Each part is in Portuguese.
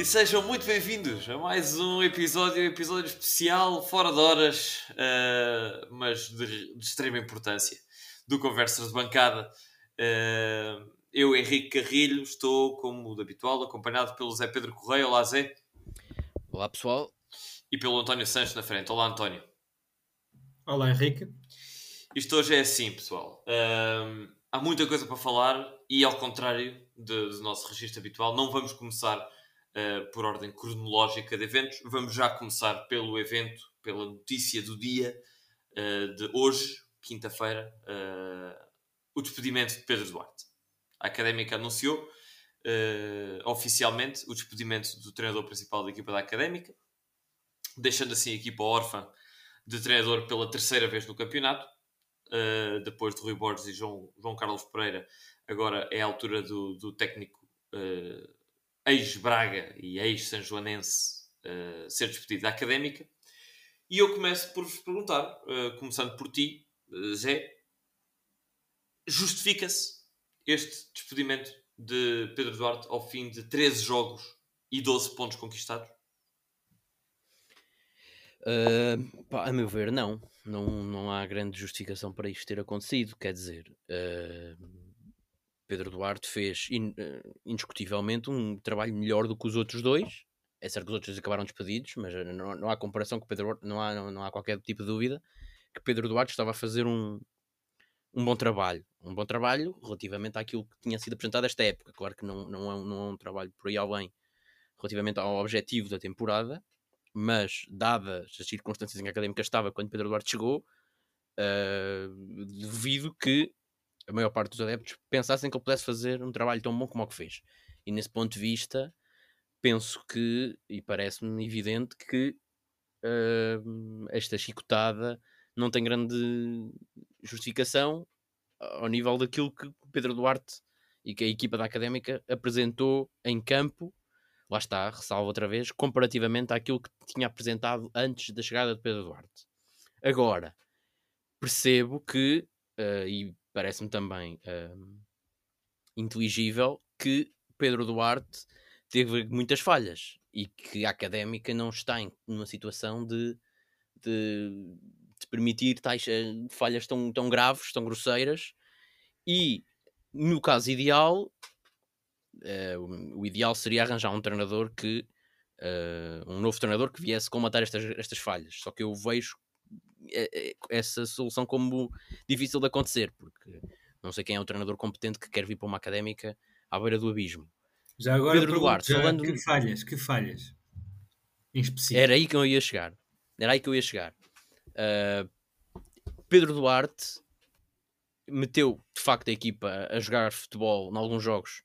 E sejam muito bem-vindos a mais um episódio, episódio especial, fora de horas, uh, mas de, de, extrema importância, do Conversas de Bancada. Uh, eu, Henrique Carrilho, estou, como de habitual, acompanhado pelo Zé Pedro Correia. Olá, Zé. Olá, pessoal. E pelo António Santos na frente. Olá, António. Olá, Henrique. Isto hoje é assim, pessoal. Uh, há muita coisa para falar e, ao contrário do, do nosso registro habitual, não vamos começar uh, por ordem cronológica de eventos. Vamos já começar pelo evento, pela notícia do dia uh, de hoje, quinta-feira, uh, o despedimento de Pedro Duarte. A Académica anunciou oficialmente o despedimento do treinador principal da equipa da Académica, deixando assim a equipa órfã de treinador pela terceira vez no campeonato. Uh, depois de Rui Borges e João, João Carlos Pereira, agora é a altura do, do técnico uh, ex-Braga e ex-Sanjoanense uh, ser despedido da académica. E eu começo por vos perguntar, uh, começando por ti, uh, Zé, justifica-se este despedimento de Pedro Duarte ao fim de 13 jogos e 12 pontos conquistados? Uh, pá, a meu ver, não. não. Não há grande justificação para isto ter acontecido. Quer dizer, uh, Pedro Duarte fez in, uh, indiscutivelmente um trabalho melhor do que os outros dois. É certo que os outros acabaram despedidos, mas eh, não, não há comparação com Pedro não há, não, não há qualquer tipo de dúvida que Pedro Duarte estava a fazer um, um bom trabalho. Um bom trabalho relativamente àquilo que tinha sido apresentado esta época. Claro que não, não, é, um, não é um trabalho por aí além relativamente ao objetivo da temporada, mas dadas as circunstâncias em que a Académica estava quando Pedro Duarte chegou, uh, devido que a maior parte dos adeptos pensassem que ele pudesse fazer um trabalho tão bom como o que fez. E nesse ponto de vista, penso que, e parece-me evidente, que uh, esta chicotada não tem grande justificação ao nível daquilo que Pedro Duarte e que a equipa da Académica apresentou em campo, lá está, ressalvo outra vez, comparativamente àquilo que tinha apresentado antes da chegada de Pedro Duarte. Agora, percebo que, uh, e parece-me também um, inteligível que Pedro Duarte teve muitas falhas e que a académica não está em numa situação de, de, de permitir tais falhas tão, tão graves, tão grosseiras. E no caso ideal uh, o ideal seria arranjar um treinador que uh, um novo treinador que viesse combater estas, estas falhas. Só que eu vejo essa solução como difícil de acontecer, porque não sei quem é o treinador competente que quer vir para uma académica à beira do abismo. Já agora, Pedro Duarte, falando. Que falhas, que falhas? Em específico. Era aí que eu ia chegar. Era aí que eu ia chegar. Uh, Pedro Duarte meteu de facto a equipa a jogar futebol em alguns jogos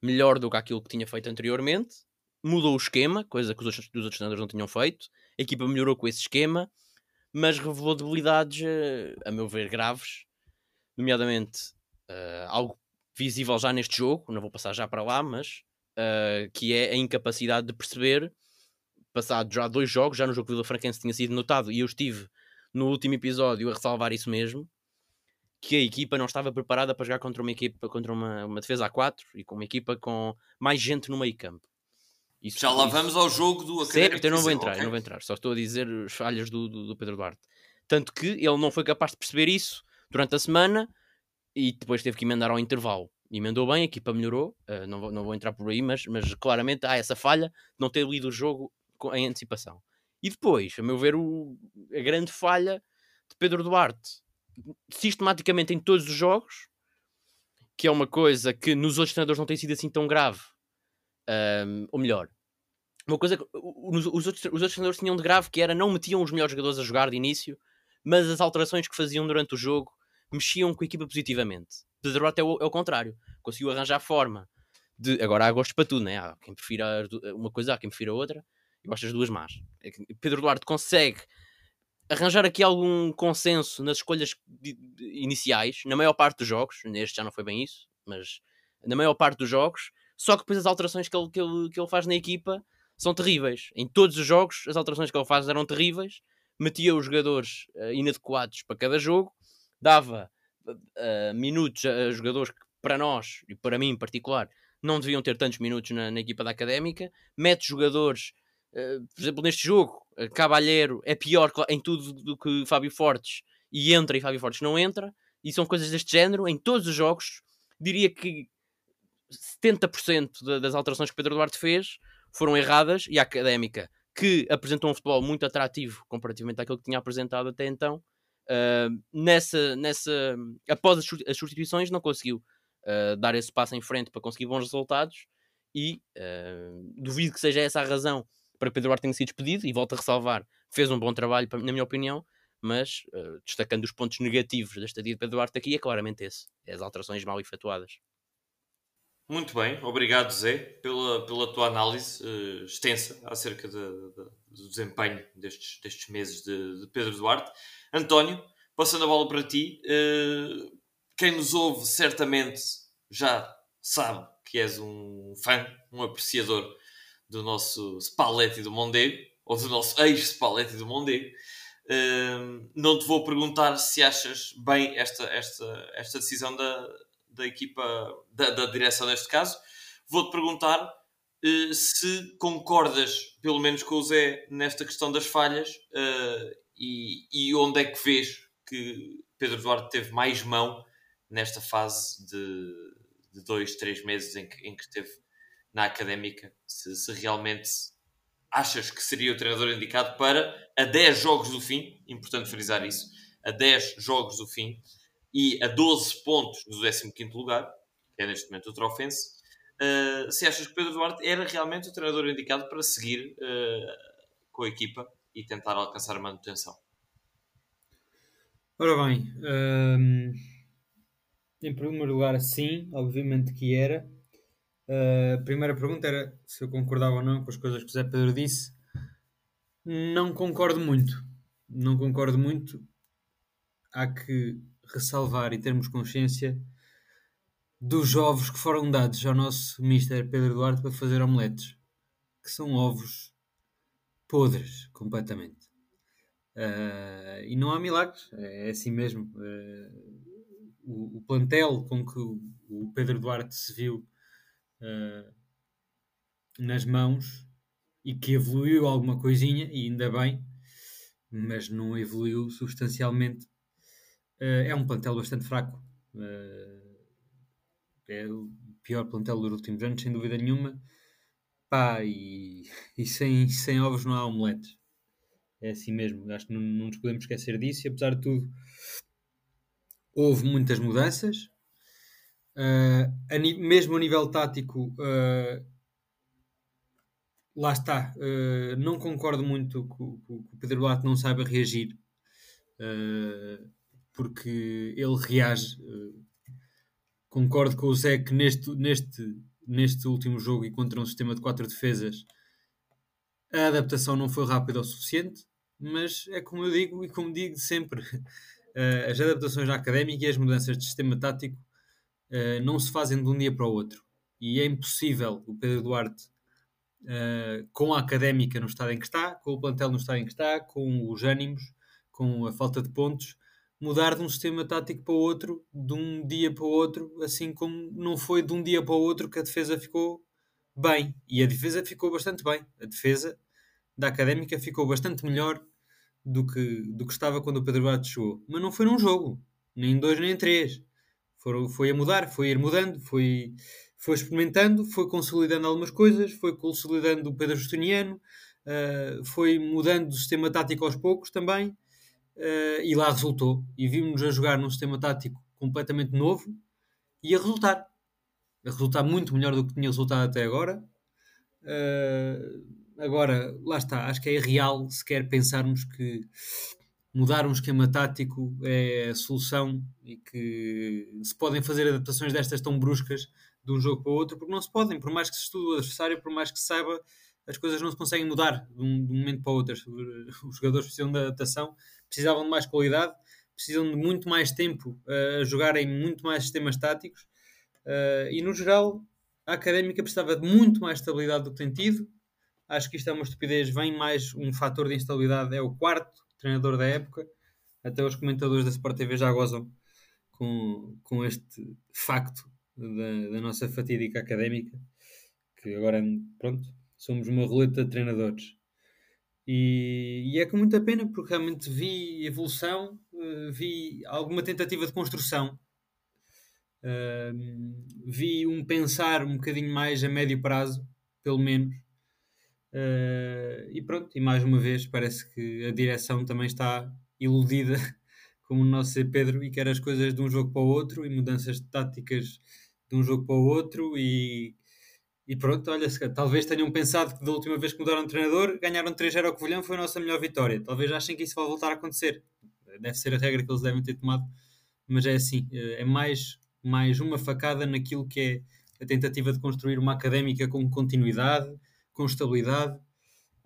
melhor do que aquilo que tinha feito anteriormente. Mudou o esquema, coisa que os outros, os outros treinadores não tinham feito. A equipa melhorou com esse esquema mas revelou debilidades, eh, a meu ver, graves, nomeadamente uh, algo visível já neste jogo, não vou passar já para lá, mas uh, que é a incapacidade de perceber, passado já dois jogos, já no jogo Vila Franquense tinha sido notado, e eu estive no último episódio a ressalvar isso mesmo, que a equipa não estava preparada para jogar contra uma equipa, contra uma, uma defesa a 4 e com uma equipa com mais gente no meio campo. Isso, Já lá isso... vamos ao jogo do Académico. Certo, eu não vou entrar, okay. eu não vou entrar. Só estou a dizer as falhas do, do, do, Pedro Duarte. Tanto que ele não foi capaz de perceber isso durante a semana e depois teve que emendar ao intervalo. Emendou bem, a equipa melhorou. Uh, não, vou, não vou entrar por aí, mas, mas claramente há essa falha de não ter lido o jogo em antecipação. E depois, a meu ver, o, a grande falha de Pedro Duarte, sistematicamente em todos os jogos, que é uma coisa que nos outros treinadores não tem sido assim tão grave. Um, ou melhor, uma coisa que os, os, outros, os outros treinadores tinham de grave que era não metiam os melhores jogadores a jogar de início, mas as alterações que faziam durante o jogo mexiam com a equipa positivamente. Pedro é o, é o contrário, conseguiu arranjar forma de. Agora há gostos para tudo, né? Há quem prefira uma coisa, há quem prefira outra, e gosta das duas más. É Pedro Duarte consegue arranjar aqui algum consenso nas escolhas iniciais, na maior parte dos jogos, neste já não foi bem isso, mas na maior parte dos jogos, só que depois as alterações que ele, que ele, que ele faz na equipa são terríveis. Em todos os jogos, as alterações que ele faz eram terríveis. Metia os jogadores uh, inadequados para cada jogo, dava uh, minutos a, jogadores que, para nós, e para mim em particular, não deviam ter tantos minutos na, na equipa da académica, mete jogadores, uh, por exemplo, neste jogo, Cabalheiro é pior em tudo do que Fábio Fortes e entra e Fábio Fortes não entra, e são coisas deste género em todos os jogos. Diria que 70% das alterações que Pedro Duarte fez foram erradas e a académica, que apresentou um futebol muito atrativo comparativamente àquilo que tinha apresentado até então, uh, nessa, nessa, após as substituições, não conseguiu uh, dar esse passo em frente para conseguir bons resultados. E uh, duvido que seja essa a razão para Pedro Duarte ter sido despedido. E volto a ressalvar, fez um bom trabalho, na minha opinião, mas destacando os pontos negativos da estadia de Pedro Duarte aqui, é claramente esse: é as alterações mal efetuadas. Muito bem, obrigado Zé pela, pela tua análise uh, extensa acerca de, de, do desempenho destes, destes meses de, de, Pedro Duarte. António, passando a bola para ti, uh, quem nos ouve certamente já sabe que és um fã, um apreciador do nosso Spalletti do Mondego, ou do nosso ex-Spalletti do Mondego. Uh, não te vou perguntar se achas bem esta, esta, esta decisão da, da equipa, da, da direção neste caso, vou-te perguntar uh, se concordas, pelo menos com o Zé, nesta questão das falhas uh, e, e onde é que vês que Pedro Duarte teve mais mão nesta fase de, de dois, três meses em que, em que esteve na académica, se, se realmente achas que seria o treinador indicado para a 10 jogos do fim, importante frisar isso, a 10 jogos do fim, e a 12 pontos do 15 lugar, que é neste momento o Trofense, uh, se achas que Pedro Duarte era realmente o treinador indicado para seguir uh, com a equipa e tentar alcançar a manutenção. Ora bem, um, em primeiro lugar, sim, obviamente que era. Uh, a primeira pergunta era se eu concordava ou não com as coisas que o Zé Pedro disse. Não concordo muito. Não concordo muito. Há que ressalvar e termos consciência dos ovos que foram dados ao nosso Mister Pedro Duarte para fazer omeletes, que são ovos podres completamente. Uh, e não há milagres, é assim mesmo. Uh, o, o, plantel com que o, o, Pedro Duarte se viu uh, nas mãos e que evoluiu alguma coisinha, e ainda bem, mas não evoluiu substancialmente é um plantel bastante fraco. Uh, é o pior plantel dos últimos anos, sem dúvida nenhuma. Pá, e, e sem, sem ovos não há omeletes. É assim mesmo. Acho que não, não nos podemos esquecer disso. E apesar de tudo, houve muitas mudanças. Uh, a, mesmo a nível tático, uh, lá está. Uh, não concordo muito que o Pedro Duarte não saiba reagir porque ele reage. Eh, concordo com o Zé que neste, neste, neste último jogo e contra um sistema de quatro defesas a adaptação não foi rápida o suficiente, mas é como eu digo e como digo sempre, eh, as adaptações à académica e as mudanças de sistema tático eh, não se fazem de um dia para o outro. E é impossível o Pedro Duarte, com a académica no estado em que está, com o plantel no estado em que está, com os ânimos, com a falta de pontos, mudar de um sistema tático para o outro, de um dia para o outro, assim como não foi de um dia para o outro que a defesa ficou bem. E a defesa ficou bastante bem. A defesa da académica ficou bastante melhor do que, do que estava quando o Pedro Duarte chegou. Mas não foi num jogo, nem dois nem três. Foi, foi a mudar, foi a ir mudando, foi, foi experimentando, foi consolidando algumas coisas, foi consolidando o Pedro Justiniano, uh, foi mudando o sistema tático aos poucos também uh, e lá resultou. E vimos-nos a jogar num sistema tático completamente novo e a resultar. A resultar muito melhor do que tinha resultado até agora. Uh, agora, lá está, acho que é irreal sequer pensarmos que mudar um esquema tático é a solução e que se podem fazer adaptações destas tão bruscas de um jogo para o outro, porque não se podem, por mais que se estude o adversário, por mais que se saiba, as coisas não se conseguem mudar de um, de um momento para o outro. Os jogadores precisam de adaptação precisavam de mais qualidade, precisam de muito mais tempo uh, a jogar em muito mais sistemas táticos uh, e no geral a académica precisava de muito mais estabilidade do que tem tido. Acho que isto é uma estupidez, vem mais um fator de instabilidade, é o quarto treinador da época. Até os comentadores da Sport TV já gozam com, com este facto da, da nossa fatídica académica, que agora, pronto, somos uma roleta de treinadores. E, e, é com muita pena porque realmente vi evolução, uh, vi alguma tentativa de construção, vi um pensar um bocadinho mais a médio prazo, pelo menos. Uh, e pronto, e mais uma vez parece que a direção também está iludida, como o nosso Pedro, e quer as coisas de um jogo para o outro e mudanças de táticas de um jogo para o outro e e pronto, olha, talvez tenham pensado que da última vez que mudaram de treinador, ganharam 3-0 ao Covilhã, foi a nossa melhor vitória. Talvez achem que isso vai voltar a acontecer. Deve ser a regra que eles devem ter tomado, mas é assim, eh, é mais, mais uma facada naquilo que é a tentativa de construir uma académica com continuidade, com estabilidade.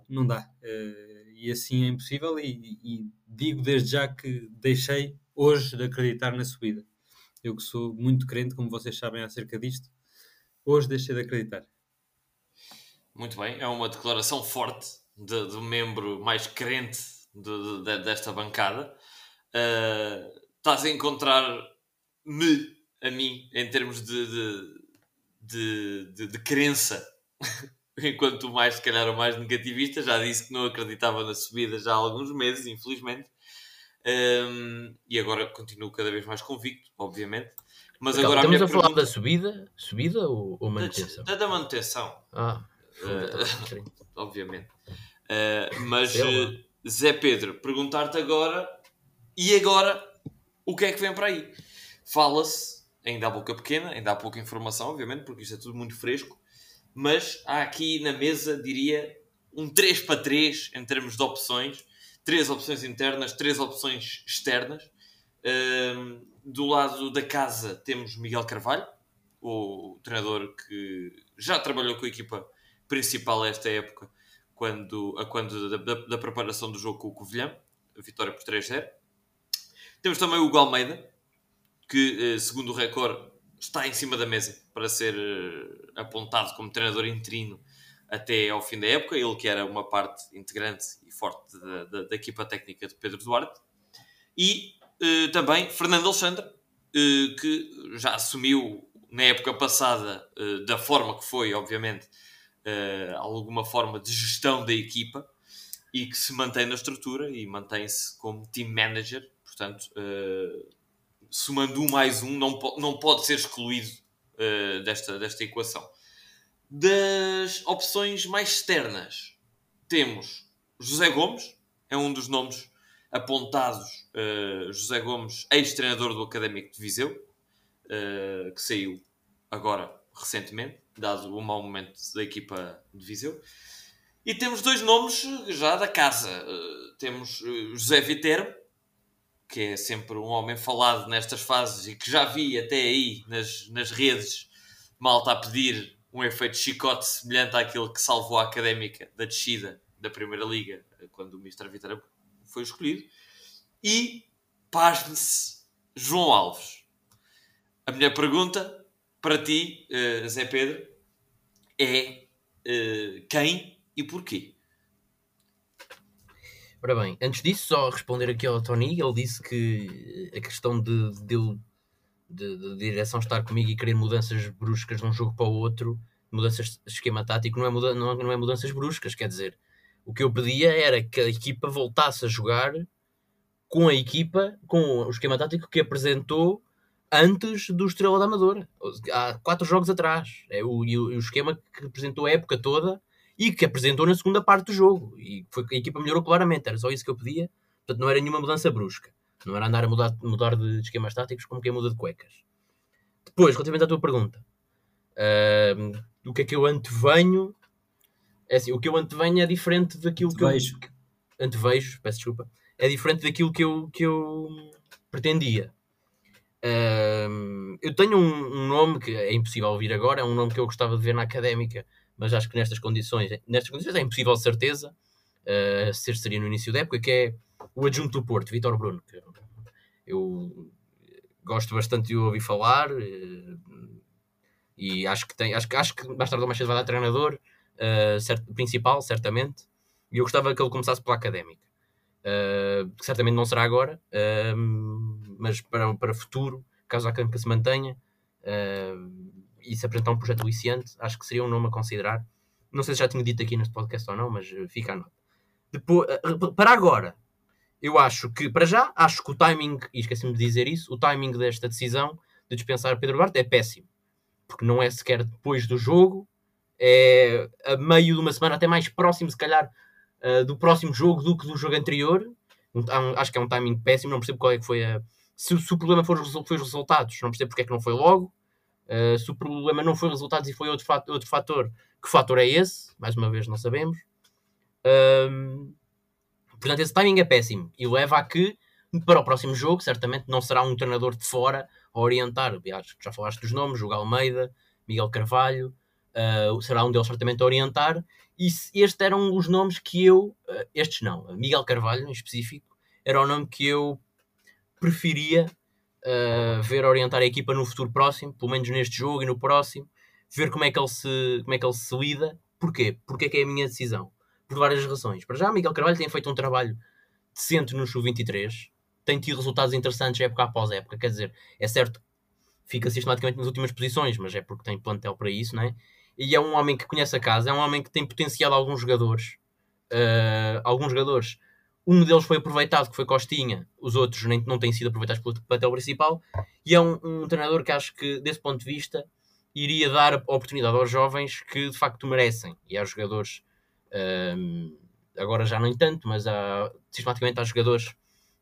Não dá. Eh, e assim é impossível. E, e digo desde já que deixei hoje de acreditar na subida. Eu que sou muito crente, como vocês sabem, acerca disto Hoje deixei de acreditar. Muito bem, é uma declaração forte de, de um membro mais crente de, de, desta bancada. Uh, estás a encontrar-me, a mim, em termos de, de, de, de crença, enquanto mais, se calhar, o mais negativista. Já disse que não acreditava na subida já há alguns meses, infelizmente. Um, e agora continuo cada vez mais convicto, obviamente. Mas Calma, agora estamos a, a falar pergunta... da subida, subida ou, ou manutenção? Da, da manutenção. Ah, uh, obviamente. Uh, mas uh, Zé Pedro, perguntar-te agora e agora o que é que vem para aí? Fala-se, ainda há boca pequena, ainda há pouca informação, obviamente, porque isto é tudo muito fresco, mas há aqui na mesa, diria, um 3 para 3 em termos de opções, três opções internas, três opções externas. Do lado da casa temos Miguel Carvalho, o treinador que já trabalhou com a equipa principal esta época, quando, a quando da, da, da preparação do jogo com o Covilhã, a vitória por 3-0. Temos também o Hugo Almeida, que, eh, segundo o recorde, está em cima da mesa para ser eh, apontado como treinador interino até ao fim da época. Ele que era uma parte integrante e forte da, da, da equipa técnica de Pedro Duarte. E uh, também Fernando Alexandre, uh, que já assumiu na época passada, uh, da forma que foi, obviamente, alguma forma de gestão da equipa e que se mantém na estrutura e mantém-se como team manager. Portanto, somando um mais um, não, po não pode ser excluído desta, desta equação. Das opções mais externas, temos José Gomes, é um dos nomes apontados uh, José Gomes, ex-treinador do Académico de Viseu, uh, que saiu agora recentemente, dado o mau momento da equipa de Viseu. E temos dois nomes já da casa. Uh, temos José Viterbo, que é sempre um homem falado nestas fases e que já vi até aí nas, nas redes malta a pedir um efeito chicote semelhante àquele que salvou a académica da descida da Primeira Liga quando o Mr. Viterbo foi escolhido. E, pasme-se, João Alves. A minha pergunta para ti, uh, Zé Pedro, é uh, quem e porquê? Ora bem, antes disso, só responder aqui ao Tony, ele disse que a questão de, de, de, de direção estar comigo e querer mudanças bruscas de um jogo para o outro, mudanças de esquema tático, não é, muda, não, não é mudanças bruscas, quer dizer, o que eu pedia era que a equipa voltasse a jogar com a equipa, com o esquema tático que apresentou antes do Estrela da Amadora, há quatro jogos atrás. É o, o, esquema que apresentou a época toda e que apresentou na segunda parte do jogo. E foi, a equipa melhorou claramente, era só isso que eu pedia. Portanto, não era nenhuma mudança brusca. Não era andar a mudar, mudar de esquemas táticos como quem muda de cuecas. Depois, relativamente à tua pergunta, uh, que é que eu antevenho é assim, o que eu antevenho é diferente daquilo antevejo. que eu. Antevejo, peço desculpa. É diferente daquilo que eu, que eu pretendia. eu tenho um, um, nome que é impossível ouvir agora, é um nome que eu gostava de ver na académica, mas acho que nestas condições, nestas condições é impossível de certeza, uh, ser seria no início da época, que é o adjunto do Porto, Vitor Bruno. Eu gosto bastante de ouvir falar uh, e acho que tem, acho, acho que mais tarde ou mais cedo vai dar treinador uh, cert, principal, certamente, e eu gostava que ele começasse pela académica. Uh, certamente não será agora, uh, mas para, para futuro, caso a académica se mantenha, uh, e se apresentar um projeto aliciante, acho que seria um nome a considerar. Não sei se já tinha dito aqui neste podcast ou não, mas fica a nota. Depois, para agora, eu acho que, para já, acho que o timing, e esqueci-me de dizer isso, o timing desta decisão de dispensar Pedro Duarte é péssimo. Porque não é sequer depois do jogo, é a meio de uma semana, até mais próximo, se calhar, uh, do próximo jogo do que do jogo anterior. Um, acho que é um timing péssimo, não percebo qual é que foi a. Se, se o problema for, foi os resultados, não percebo porque é que não foi logo. Uh, se o problema não foi resultados e foi outro fator, outro fator, que fator é esse? Mais uma vez, não sabemos. Um, portanto, esse timing é péssimo e leva a que, para o próximo jogo, certamente não será um treinador de fora a orientar. Já falaste dos nomes: Hugo Almeida, Miguel Carvalho, uh, será um deles certamente a orientar. E estes eram os nomes que eu, uh, estes não, Miguel Carvalho em específico, era o nome que eu preferia uh, ver orientar a equipa no futuro próximo, pelo menos neste jogo e no próximo, ver como é que ele se, como é que ele se lida. Porquê? Porque é que é a minha decisão? Por várias razões. Para já, Miguel Carvalho tem feito um trabalho decente no Sub-23, tem tido resultados interessantes época após época. Quer dizer, é certo fica sistematicamente nas últimas posições, mas é porque tem plantel para isso, não é? E é um homem que conhece a casa, é um homem que tem potenciado alguns jogadores. Uh, alguns jogadores um deles foi aproveitado, que foi Costinha, os outros nem, não têm sido aproveitados pelo plantel principal. E é um, um, treinador que acho que, desse ponto de vista, iria dar oportunidade aos jovens que de facto merecem. E há jogadores, um, agora já nem tanto, mas há, sistematicamente há jogadores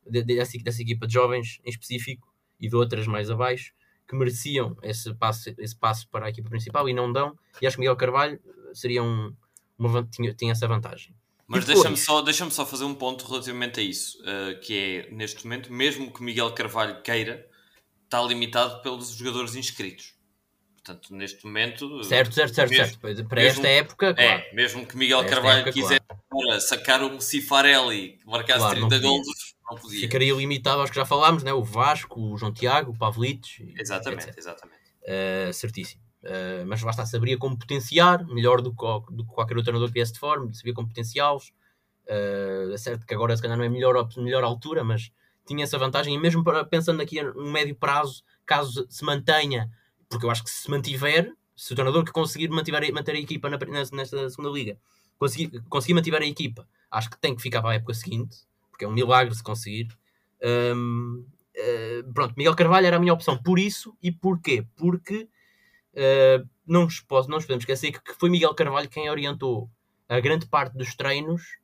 de, de, dessa, dessa equipa de jovens em específico e de outras mais abaixo que mereciam esse passo, esse passo para a equipa principal e não dão. E acho que Miguel Carvalho seria um, uma, tinha, tinha essa vantagem. Mas deixa-me só, deixa só fazer um ponto relativamente a isso, uh, que é, neste momento, mesmo que Miguel Carvalho queira, está limitado pelos jogadores inscritos. Portanto, neste momento... Certo, certo, certo, mesmo, certo. Para mesmo, esta época, é, claro. É, mesmo que Miguel Carvalho época, quiser claro. sacar um Cifarelli que marcasse claro, 30 gols, não podia. Ficaria limitado aos que já falámos, né? o Vasco, o João Tiago, o Pavlic... Exatamente, etc. exatamente. Uh, certíssimo. Uh, mas lá está, saberia como potenciar, melhor do que, do que qualquer outro treinador que viesse de forma, sabia como potenciá-los. Uh, é certo que agora se calhar não é melhor, melhor altura, mas tinha essa vantagem. E mesmo para, pensando aqui no médio prazo, caso se mantenha, porque eu acho que se mantiver, se o treinador que conseguir manter, manter a equipa na, nesta segunda liga conseguir, conseguir manter a equipa, acho que tem que ficar para a época seguinte, porque é um milagre se conseguir. Um, uh, pronto, Miguel Carvalho era a minha opção por isso e porquê? Porque uh, não, nos posso, não nos podemos esquecer que foi Miguel Carvalho quem orientou a grande parte dos treinos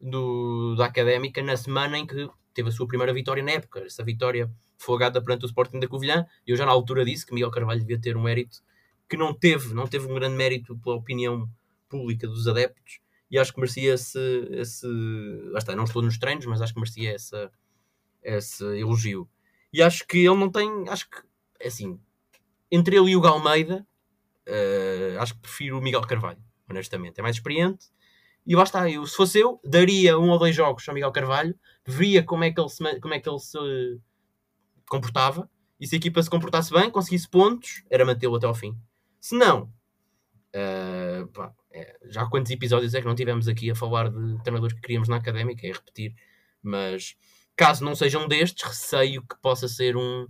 do, da Académica na semana em que teve a sua primeira vitória na época. Essa vitória folgada perante o Sporting da Covilhã. Eu já na altura disse que Miguel Carvalho devia ter um mérito que não teve, não teve um grande mérito pela opinião pública dos adeptos e acho que merecia esse, esse lá está, não estou nos treinos, mas acho que merecia essa, esse elogio. E acho que ele não tem, acho que, é assim, entre ele e o Galmeida, uh, acho que prefiro o Miguel Carvalho, honestamente. É mais experiente. E lá está, eu, se fosse eu, daria um ou dois jogos ao Miguel Carvalho, via como é que ele se, como é que ele se comportava, e se a equipa se comportasse bem, conseguisse pontos, era mantê-lo até ao fim. Se não, uh, pá, é, já quantos episódios é que não tivemos aqui a falar de treinadores que queríamos na académica, é repetir, mas caso não seja um destes, receio que possa ser um,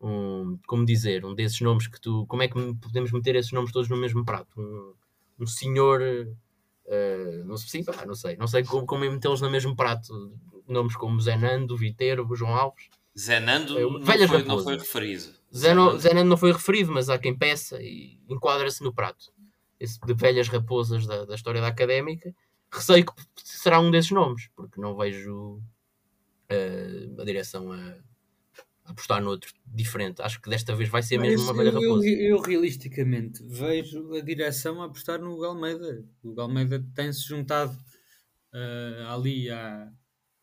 um, como dizer, um desses nomes que tu. Como é que podemos meter esses nomes todos no mesmo prato? Um, um senhor. Uh, não, sei, pá, não sei, não sei como, como metê-los no mesmo prato. Nomes como Zé Nando, Viteiro, João Alves. Zé Nando uh, não, foi, não, foi, referido. Zé, no, Zé Nando não foi referido, mas há quem peça e enquadra-se no prato. Esse de velhas raposas da, da história da académica. Receio que será um desses nomes, porque não vejo uh, a direção a apostar noutro diferente. Acho que desta vez vai ser mesmo uma velha raposa. Eu, eu, realisticamente vejo a direção a apostar no Galmeida. O Galmeida tem-se juntado uh, ali à,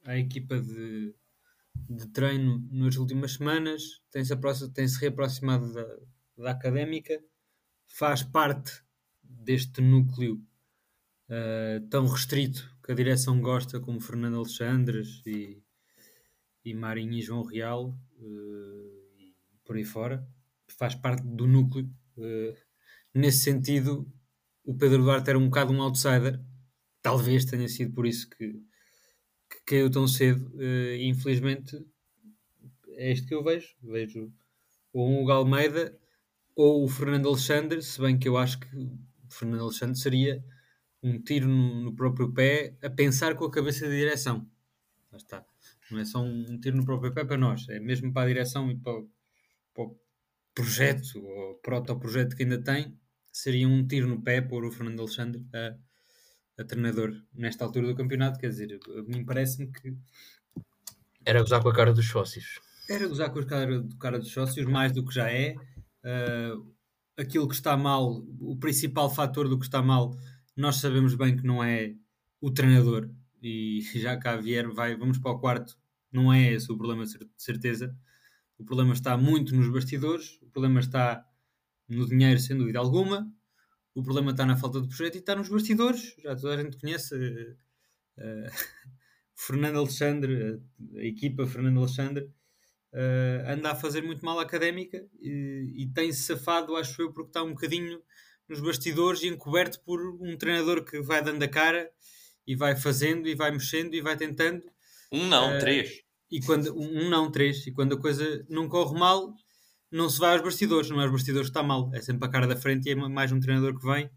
à equipa de, de treino nas últimas semanas, tem-se tem -se reaproximado da, da académica, faz parte deste núcleo uh, tão restrito que a direção gosta, como Fernando Alexandres e, e Marinho e João Real, uh, e por aí fora, faz parte do núcleo. Uh, nesse sentido, o Pedro Duarte era um bocado um outsider, talvez tenha sido por isso que, que caiu tão cedo, infelizmente é isto que eu vejo. Vejo o Hugo Almeida ou o Fernando Alexandre, se bem que eu acho que Fernando Alexandre seria um tiro no, próprio pé a pensar com a cabeça de direção. Lá está. Não é só um, tiro no próprio pé para nós, é mesmo para a direção e para, o- para o projeto ou proto-projeto que ainda tem, seria um tiro no pé pôr o Fernando Alexandre a, a treinador nesta altura do campeonato. Quer dizer, a mim parece-me que Era gozar com a cara dos sócios. era gozar com a cara, cara dos sócios, mais do que já é. Ah, aquilo que está mal, o principal fator do que está mal, nós sabemos bem que não é o treinador. E já cá vier, vai, vamos para o quarto. Não é esse o problema, de cer- de certeza. O problema está muito nos bastidores, o problema está no dinheiro, sem dúvida alguma. O problema está na falta de projeto e está nos bastidores. Já toda a gente conhece eh, eh, Fernando Alexandre, a, a equipa Fernando Alexandre, eh, anda a fazer muito mal à académica e, e tem-se safado, acho eu, porque está um bocadinho nos bastidores e encoberto por um treinador que vai dando a cara e vai fazendo e vai mexendo e vai tentando. Um não, Eh, três. E quando um um não, três, e quando a coisa não corre mal, não se vai aos bastidores, não é aos bastidores que está mal, é sempre a cara da frente e é mais um treinador que vem.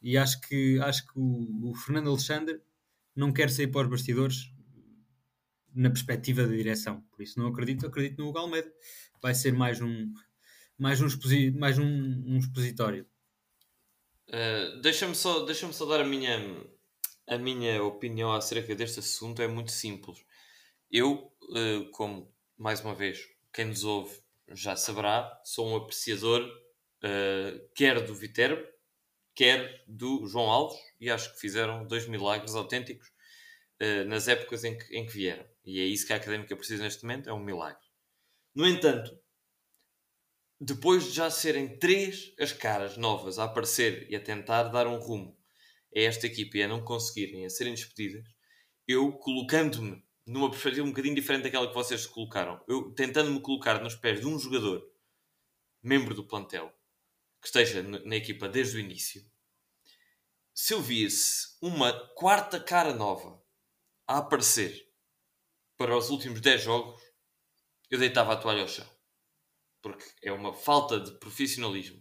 E acho que, acho que o, o Fernando Alexandre não quer sair para os bastidores na perspectiva da direção. Por isso não acredito, acredito no Hugo Almeida. Vai ser mais um, mais um, exposi mais um, um expositório. Uh, deixa-me só, deixa só dar a minha, a minha opinião acerca deste assunto. É muito simples. Eu, uh, como mais uma vez, quem nos ouve já saberá, sou um apreciador uh, quer do Viterbo, quer do João Alves, e acho que fizeram dois milagres autênticos uh, nas épocas em que, em que vieram. E é isso que a académica precisa neste momento: é um milagre. No entanto, depois de já serem três as caras novas a aparecer e a tentar dar um rumo a esta equipa e a não conseguirem, a serem despedidas, eu colocando-me numa perspectiva um bocadinho diferente daquela que vocês se colocaram, eu tentando-me colocar nos pés de um jogador, membro do plantel, que esteja na equipa desde o início, se eu visse uma quarta cara nova a aparecer para os últimos 10 jogos, eu deitava a toalha ao chão. Porque é uma falta de profissionalismo,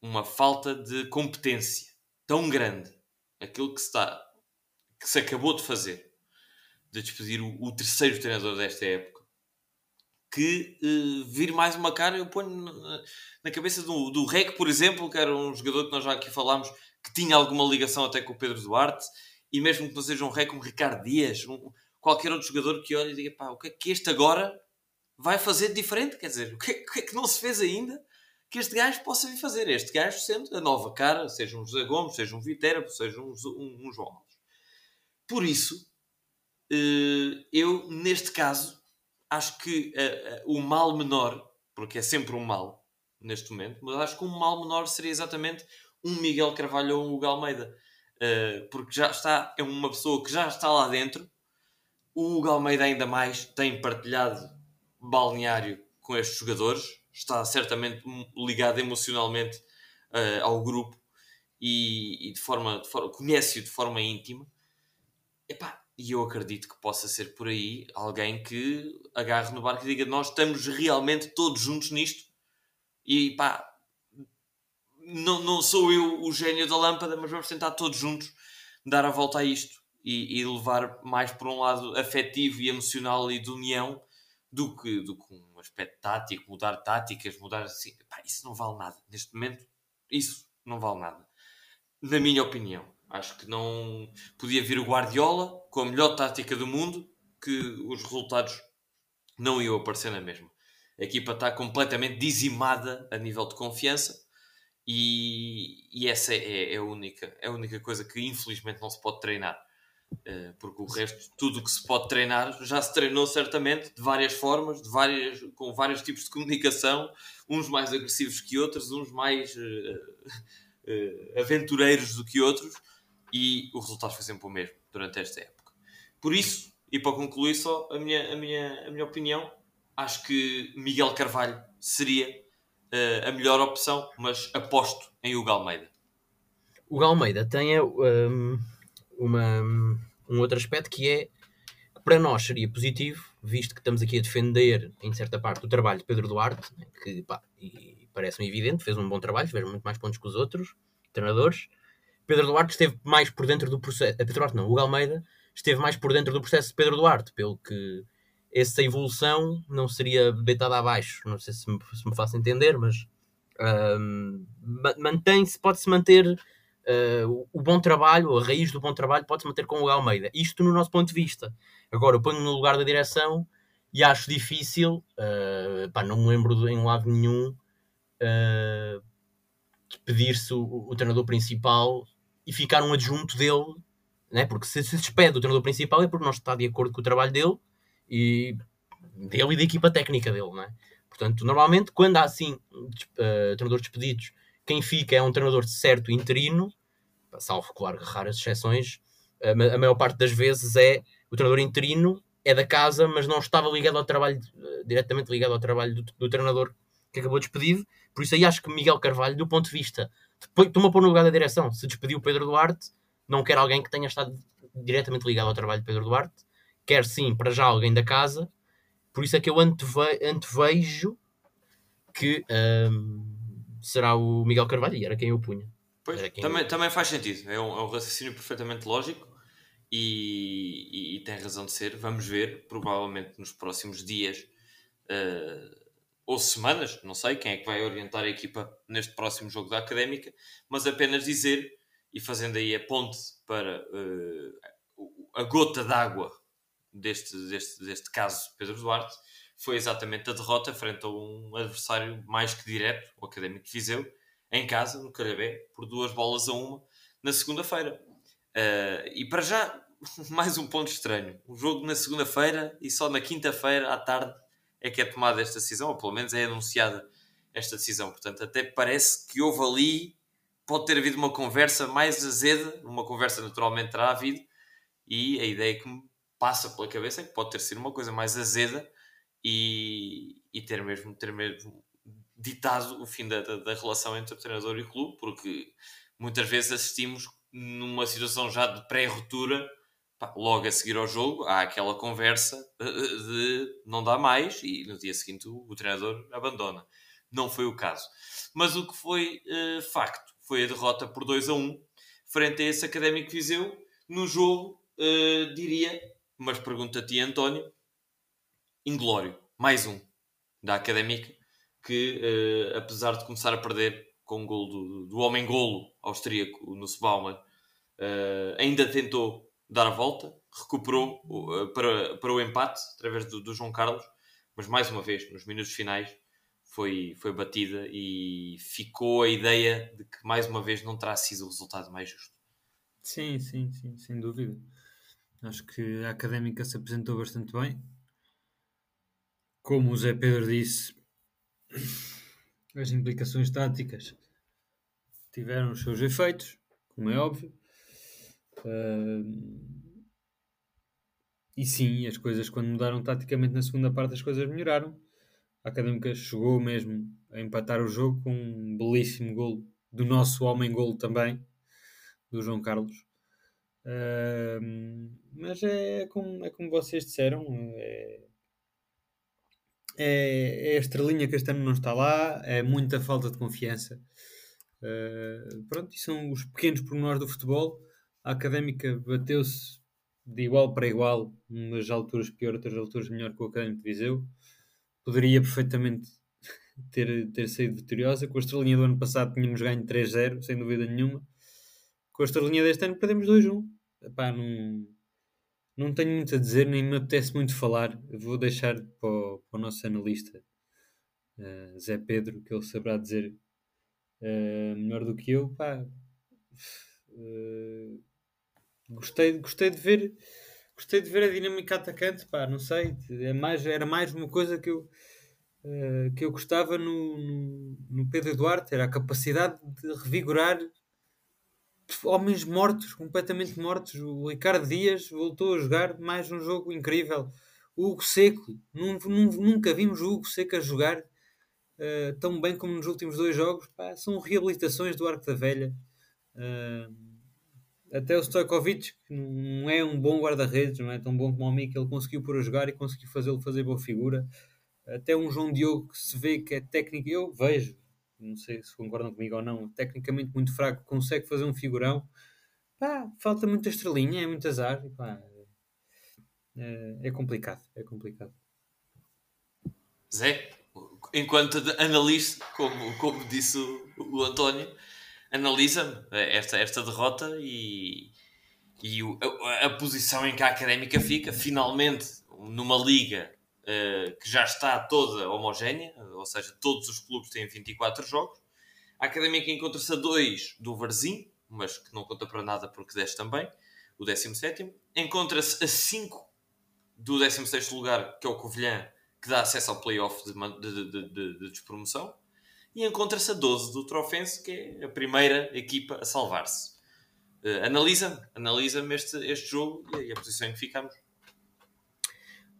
uma falta de competência tão grande, aquilo que se está, que se acabou de fazer, de despedir o, o terceiro treinador desta época, que uh, vir mais uma cara eu ponho na, na cabeça do, do Rec, por exemplo, que era um jogador que nós já aqui falámos, que tinha alguma ligação até com o Pedro Duarte, e mesmo que não seja um Rec, um Ricardo Dias, um, qualquer outro jogador que olhe e diga, pá, o que é que este agora vai fazer diferente, quer dizer, o que, é, o que, é que não se fez ainda que este gajo possa vir fazer? Este gajo sendo a nova cara, seja um José Gomes, seja um Viterbo, seja um, um, um João Alves. Por isso, uh, eu, neste caso, acho que uh, uh, o mal menor, porque é sempre um mal neste momento, mas acho que um mal menor seria exatamente um Miguel Carvalho ou um Hugo Almeida. Porque já está, é uma pessoa que já está lá dentro. O Hugo Almeida ainda mais tem partilhado balneário com estes jogadores, está certamente ligado emocionalmente uh, ao grupo e, e de forma, de forma conhece-o de forma íntima. Epá, e eu acredito que possa ser por aí alguém que agarre no barco e diga: Nós estamos realmente todos juntos nisto. E pá, não, não sou eu o gênio da lâmpada, mas vamos tentar todos juntos dar a volta a isto e, e levar mais por um lado afetivo e emocional e de união do que, do que um aspecto tático, mudar táticas, mudar assim. Pá, isso não vale nada. Neste momento, isso não vale nada. Na minha opinião. Acho que não podia vir o Guardiola com a melhor tática do mundo, que os resultados não iam aparecer na mesma. A equipa está completamente dizimada a nível de confiança e, e essa é, é, a única, é a única coisa que infelizmente não se pode treinar. Uh, porque o resto, tudo o que se pode treinar, já se treinou certamente de várias formas, de várias, com vários tipos de comunicação, uns mais agressivos que outros, uns mais uh, aventureiros do que outros, e o resultado foi sempre o mesmo durante esta época. Por isso, e para concluir só a minha, a minha, a minha opinião, acho que Miguel Carvalho seria a melhor opção, mas aposto em Hugo Almeida. O Almeida tem um, uma, um outro aspecto que é que para nós seria positivo, visto que estamos aqui a defender em certa parte o trabalho de Pedro Duarte, né, que parece-me evidente, fez um bom trabalho, fez muito mais pontos que os outros treinadores. Pedro Duarte esteve mais por dentro do processo. Pedro Duarte não, o Almeida esteve mais por dentro do processo de Pedro Duarte, pelo que essa evolução não seria deitada abaixo. Não sei se me, se me faço entender, mas um, mantém-se, pode-se manter uh, o bom trabalho, a raiz do bom trabalho pode-se manter com o Almeida. Isto no nosso ponto de vista. Agora, eu ponho no lugar da direção e acho difícil, uh, pá, não me lembro de, em lado nenhum, uh, pedir-se o, o, treinador principal e ficar um adjunto dele, né? porque se se despede do treinador principal é porque não está de acordo com o trabalho dele e dele e da equipa técnica dele, né? Portanto, normalmente, quando há assim uh, treinadores despedidos, quem fica é um treinador certo interino, salvo, claro, raras exceções, a maior parte das vezes é o treinador interino é da casa, mas não estava ligado ao trabalho, uh, diretamente ligado ao trabalho do, do treinador que acabou despedido. Por isso aí acho que Miguel Carvalho, do ponto de vista, toma pôr no lugar da direção. Se despediu Pedro Duarte, não quer alguém que tenha estado diretamente ligado ao trabalho de Pedro Duarte, quer sim, para já, alguém da casa. Por isso é que eu anteve antevejo que um, será o Miguel Carvalho e era quem eu punha. Pois, também, eu... também faz sentido. É um, é um raciocínio perfeitamente lógico e, e, e, tem razão de ser. Vamos ver, provavelmente nos próximos dias uh, ou semanas, não sei quem é que vai orientar a equipa neste próximo jogo da Académica, mas apenas dizer, e fazendo aí a ponte para uh, a gota d'água deste, deste, deste caso Pedro Duarte, foi exatamente a derrota frente a um adversário mais que direto, o Académico de Viseu, em casa, no Calhabé, por duas bolas a uma, na segunda-feira. Uh, e para já, mais um ponto estranho. O jogo na segunda-feira e só na quinta-feira à tarde é que é tomada esta decisão, ou pelo menos é anunciada esta decisão. Portanto, até parece que houve ali, pode ter havido uma conversa mais azeda, uma conversa naturalmente terá havido, e a ideia que me passa pela cabeça é que pode ter sido uma coisa mais azeda e, e ter, mesmo, ter mesmo ditado o fim da, da, da relação entre o treinador e o clube, porque muitas vezes assistimos numa situação já de pré-ruptura logo a seguir ao jogo há aquela conversa eh, eh, de não dá mais e no dia seguinte o, o treinador abandona. Não foi o caso. Mas o que foi uh, facto foi a derrota por 2 a 1 frente a esse Académico Viseu no jogo, diria, mas pergunta-te António, inglório, mais um da Académica que uh, apesar de começar a perder com o gol do, do homem-golo austríaco no Sebauman, ainda tentou dar a volta, recuperou uh, para, para o empate através do, do, João Carlos, mas mais uma vez, nos minutos finais, foi, foi batida e ficou a ideia de que mais uma vez não terá sido o resultado mais justo. Sim, sim, sim, sem dúvida. Acho que a académica se apresentou bastante bem. Como o Zé Pedro disse, as implicações táticas tiveram os seus efeitos, como é óbvio. Uh, e sim, as coisas quando mudaram taticamente na segunda parte, as coisas melhoraram. A Académica chegou mesmo a empatar o jogo com um belíssimo gol do nosso homem-golo também, do João Carlos. Uh, mas é como, é como vocês disseram, é, é, é a estrelinha que este ano não está lá, é muita falta de confiança. Uh, pronto, e são os pequenos pormenores do futebol a académica bateu-se de igual para igual, umas alturas pior, outras alturas melhor que o Académico de Viseu. Poderia perfeitamente ter, ter saído vitoriosa. Com a estrelinha do ano passado tínhamos ganho 3-0, sem dúvida nenhuma. Com a estrelinha deste ano perdemos 2-1. Epá, não, não tenho muito a dizer, nem me apetece muito falar. Vou deixar para o, para o nosso analista uh, Zé Pedro, que ele saberá dizer uh, melhor do que eu. Pá, uh, Gostei, gostei de ver gostei de ver a dinâmica atacante, pá, não sei, é mais, era mais uma coisa que eu, uh, que eu gostava no, no, no, Pedro Duarte, era a capacidade de revigorar homens mortos, completamente mortos. O Ricardo Dias voltou a jogar mais um jogo incrível. O Hugo Seco, nunca vimos o Hugo Seco a jogar uh, tão bem como nos últimos dois jogos. Pá, são reabilitações do Arco da Velha. Uh, até o Stojkovic, que não é um bom guarda-redes, não é tão bom como o Mick, ele conseguiu pôr a jogar e conseguiu fazê-lo fazer boa figura. Até um João Diogo que se vê que é técnico, eu vejo, não sei se concordam comigo ou não, tecnicamente muito fraco, consegue fazer um figurão. Pá, falta muita estrelinha, é muito azar. Pá, é, é complicado, é complicado. Zé, enquanto analista, como, como disse o, o António, analisa esta, esta derrota e, e o, a, a, posição em que a académica fica, finalmente numa liga que já está toda homogénea, ou seja, todos os clubes têm 24 jogos. A académica encontra-se a 2 do Varzim, mas que não conta para nada porque desce também, o 17. Encontra-se a 5 do 16 lugar, que é o Covilhã, que dá acesso ao playoff de, de, de, de, de despromoção. E encontra-se a 12 do Trofense, que é a primeira equipa a salvar-se. Uh, analisa-me analisa este, este jogo e a posição em que ficamos.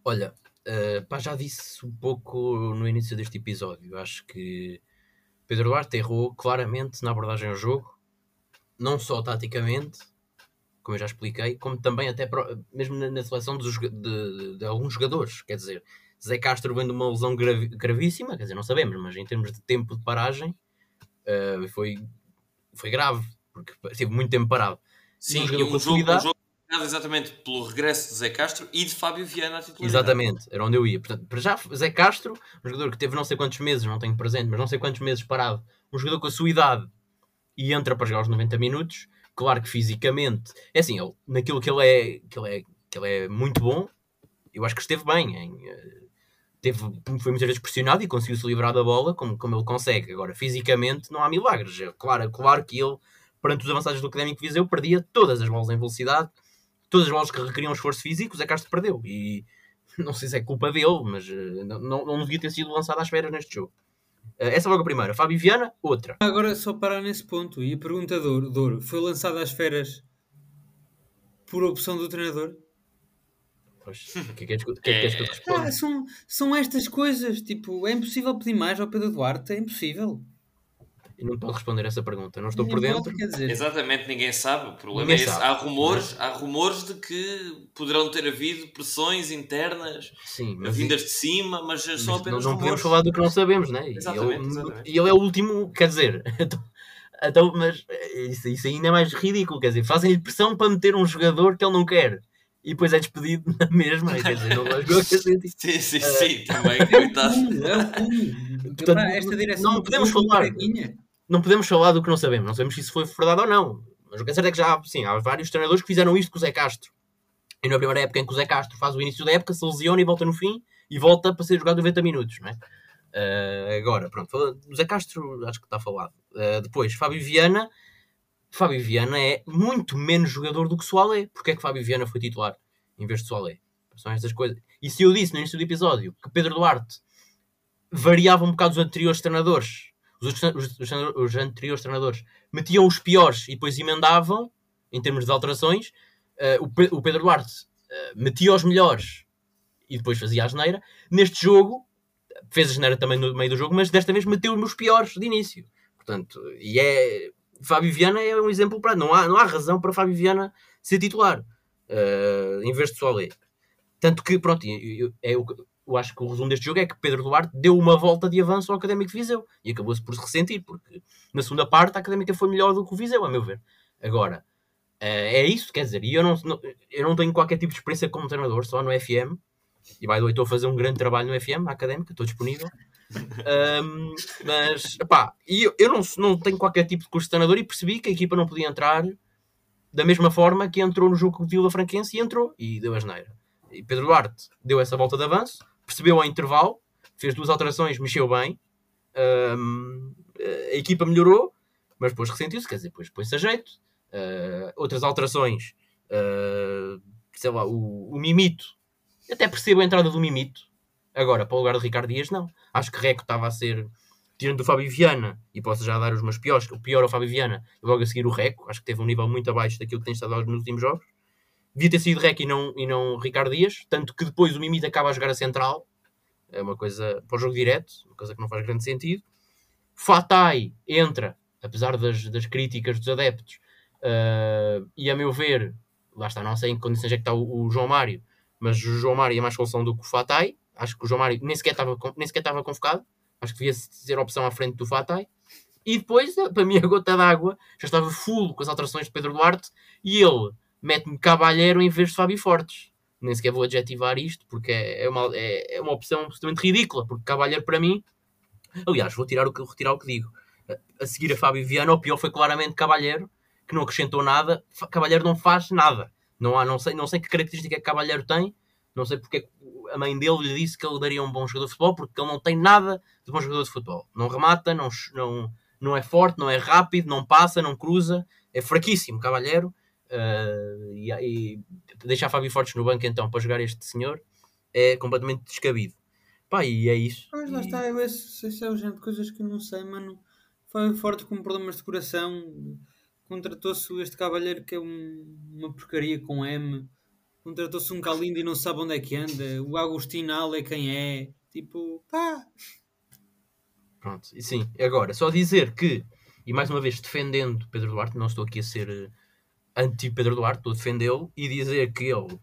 Olha, uh, pá, já disse um pouco no início deste episódio. Acho que Pedro Duarte errou claramente na abordagem ao jogo, não só taticamente, como eu já expliquei, como também até pro, mesmo na, na seleção dos, de, de, de, alguns jogadores. Quer dizer, Zé Castro vendo uma lesão gravi, gravíssima, quer dizer, não sabemos, mas em termos de tempo de paragem uh, foi, foi grave, porque esteve muito tempo parado. Sim, um e um jogo, jogo exatamente pelo regresso de Zé Castro e de Fábio Viana à titularidade. Exatamente, era onde eu ia. Portanto, para já, Zé Castro, um jogador que teve não sei quantos meses, não tenho presente, mas não sei quantos meses parado, um jogador com a sua idade e entra para jogar os 90 minutos, Claro que fisicamente, é assim, ele, naquilo que ele é, que ele é, que ele é muito bom, eu acho que esteve bem. Em, eh, teve, foi muitas vezes pressionado e conseguiu se livrar da bola como, como ele consegue. Agora, fisicamente, não há milagres. É claro, claro que ele, perante os avançados do Académico Viseu, perdia todas as bolas em velocidade, todas as bolas que requeriam esforço físico, o Zé Castro perdeu. E não sei se é culpa dele, mas eh, não, não, não devia ter sido lançado às férias neste jogo. Eh, essa logo a primeira. Fábio Viana, outra. Agora só parar nesse ponto. E a pergunta Douro, foi lançado às feras por opção do treinador? Pois, o que é que, que, que, é que, eu respondo? Ah, são, são estas coisas, tipo, é impossível pedir mais ao Pedro Duarte, é impossível e não pode responder essa pergunta. Não estou por dentro. Exatamente, ninguém sabe. O problema ninguém é esse. Há rumores, há rumores de que poderão ter havido pressões internas Sim, vindas e... de cima, mas, mas são apenas. Não, não podemos falar do que não sabemos, né? Exatamente, e ele, exatamente. E ele é o último, quer dizer. Então, então, mas isso, isso ainda é mais ridículo, quer dizer, fazem-lhe pressão para meter um jogador que ele não quer e depois é despedido na mesma, quer dizer, não vai jogar Sim, sim, sim, também, coitado. Portanto, esta direção não podemos falar não podemos falar do que não sabemos. Não sabemos se isso foi verdade ou não. Mas o que é certo é que já sim, há vários treinadores que fizeram isto com o Zé Castro. E na primeira época em que o Zé Castro faz o início da época, se lesiona e volta no fim e volta para ser jogado 90 minutos, não é? Uh, agora, pronto, o Zé Castro acho que está falado. Uh, depois, Fábio Viana. Fábio Viana é muito menos jogador do que Soalé. Porquê é que Fábio Viana foi titular em vez de Soalé? São estas coisas. E se eu disse no início do episódio que Pedro Duarte variava um bocado os anteriores treinadores os, os, os, os, anteriores treinadores metiam os piores e depois emendavam em termos de alterações. Uh, o, o, Pedro Duarte uh, metia os melhores e depois fazia a geneira. Neste jogo, fez a geneira também no meio do jogo, mas desta vez meteu os piores de início. Portanto, e é. Fábio Viana é um exemplo para. Não há, não há razão para Fábio Viana ser titular uh, em vez de Solé. Tanto que, pronto, é o, eu acho que o resumo deste jogo é que Pedro Duarte deu uma volta de avanço ao Académico de Viseu e acabou-se por se ressentir, porque na segunda parte a Académica foi melhor do que o Viseu, a meu ver. Agora, eh, é isso, quer dizer, e eu não, eu não tenho qualquer tipo de experiência como treinador, só no FM, e vai do estou a fazer um grande trabalho no FM, Académica, estou disponível. um, mas, pá, eu, eu não, não tenho qualquer tipo de curso de treinador e percebi que a equipa não podia entrar da mesma forma que entrou no jogo de Vila Franquense e entrou e deu a geneira. E Pedro Duarte deu essa volta de avanço, percebeu ao intervalo, fez duas alterações, mexeu bem, um, a equipa melhorou, mas depois ressentiu-se, quer dizer, depois pôs-se a jeito. Uh, outras alterações, uh, sei lá, o, o, Mimito, até percebo a entrada do Mimito, agora para o lugar de Ricardo Dias, não. Acho que Reco estava a ser, tirando do Fábio Viana, e posso já dar os meus piores, o pior é o Fábio Viana, logo a seguir o Reco, acho que teve um nível muito abaixo daquilo que tem estado nos últimos jogos devia ter sido Rec e não, e não Ricardo Dias, tanto que depois o Mimita acaba a jogar a central, é uma coisa para o jogo direto, uma coisa que não faz grande sentido. Fatai entra, apesar das, das críticas dos adeptos, uh, e a meu ver, lá está, não sei em que condições é que está o, o, João Mário, mas o João Mário é mais solução do que o Fatai. Acho que o João Mário nem sequer estava, nem sequer estava convocado, acho que devia ser opção à frente do Fatai. E depois, para mim, a gota d'água já estava full com as alterações de Pedro Duarte e ele mete-me Cabalheiro em vez de Fábio Fortes. Nem sequer vou adjetivar isto porque é, é uma, é, é uma opção absolutamente ridícula. Porque Cabalheiro, para mim, aliás, vou tirar o que, retirar o que digo. A seguir a Fábio Viana, o pior foi claramente Cabalheiro, que não acrescentou nada. Cabalheiro não faz nada. Não, há, não, sei, não sei que característica é que Cabalheiro tem, não sei porque a mãe dele lhe disse que ele daria um bom jogador de futebol, porque ele não tem nada de bom jogador de futebol. Não remata, não, não, não é forte, não é rápido, não passa, não cruza, é fraquíssimo, Cavalheiro. Uh, e, e deixar Fábio Fortes no banco então para jogar este senhor é completamente descabido. Pá, e é isso. Mas lá está, eu esse, esse é o género de coisas que eu não sei, mano. Fábio Fortes com problemas de coração. Contratou-se este cavalheiro que é um, uma porcaria com M. Contratou-se um Calindo e não sabe onde é que anda. O Agostinho Ale é quem é. Tipo, pá. Pronto, e sim, agora, só dizer que, e mais uma vez defendendo Pedro Duarte, não estou aqui a ser anti-Pedro Duarte, estou a defendê-lo, e dizer que ele,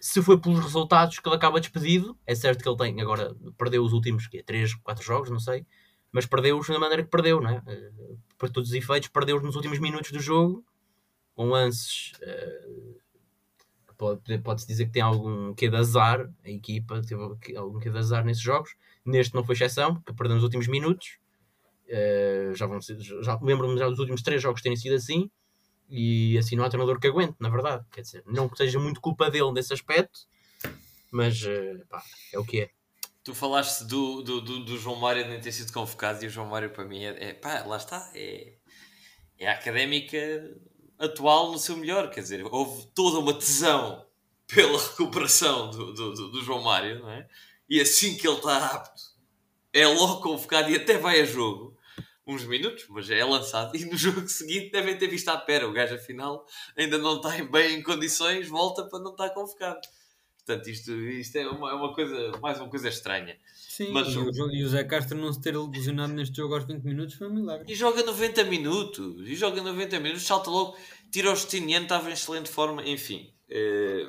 se foi pelos resultados que ele acaba despedido, é certo que ele tem, agora, perdeu os últimos, que 3, 4 jogos, não sei, mas perdeu-os da maneira que perdeu, não é? Uh, por todos os efeitos, perdeu-os nos últimos minutos do jogo, com lances... Uh, pode, pode-se dizer que tem algum que de azar, a equipa teve algum que de azar nesses jogos. Neste não foi exceção, porque perdemos os últimos minutos. Uh, já já lembro-me já dos últimos três jogos terem sido assim. E assim não há treinador que aguente, na verdade. Quer dizer, não que seja muito culpa dele nesse aspecto, mas uh, pá, é o que é. Tu falaste do, do, do, do, João Mário nem ter sido convocado e o João Mário para mim é, é pá, lá está, é, é a académica atual no seu melhor. Quer dizer, houve toda uma tesão pela recuperação do, do, do, do João Mário, não é? E assim que ele está apto, é logo convocado e até vai a jogo. Uns minutos, mas é lançado. E no jogo seguinte devem ter visto à pera. O gajo, afinal, ainda não está bem em condições, volta para não estar convocado. Portanto, isto, isto é, uma, é uma coisa, mais uma coisa estranha. Sim, mas, e, o, e o Zé Castro não se ter ilusionado neste jogo aos 20 minutos foi um milagre. E joga 90 minutos, e joga 90 minutos, salta logo, tira o Justiniano, estava em excelente forma, enfim. Eh,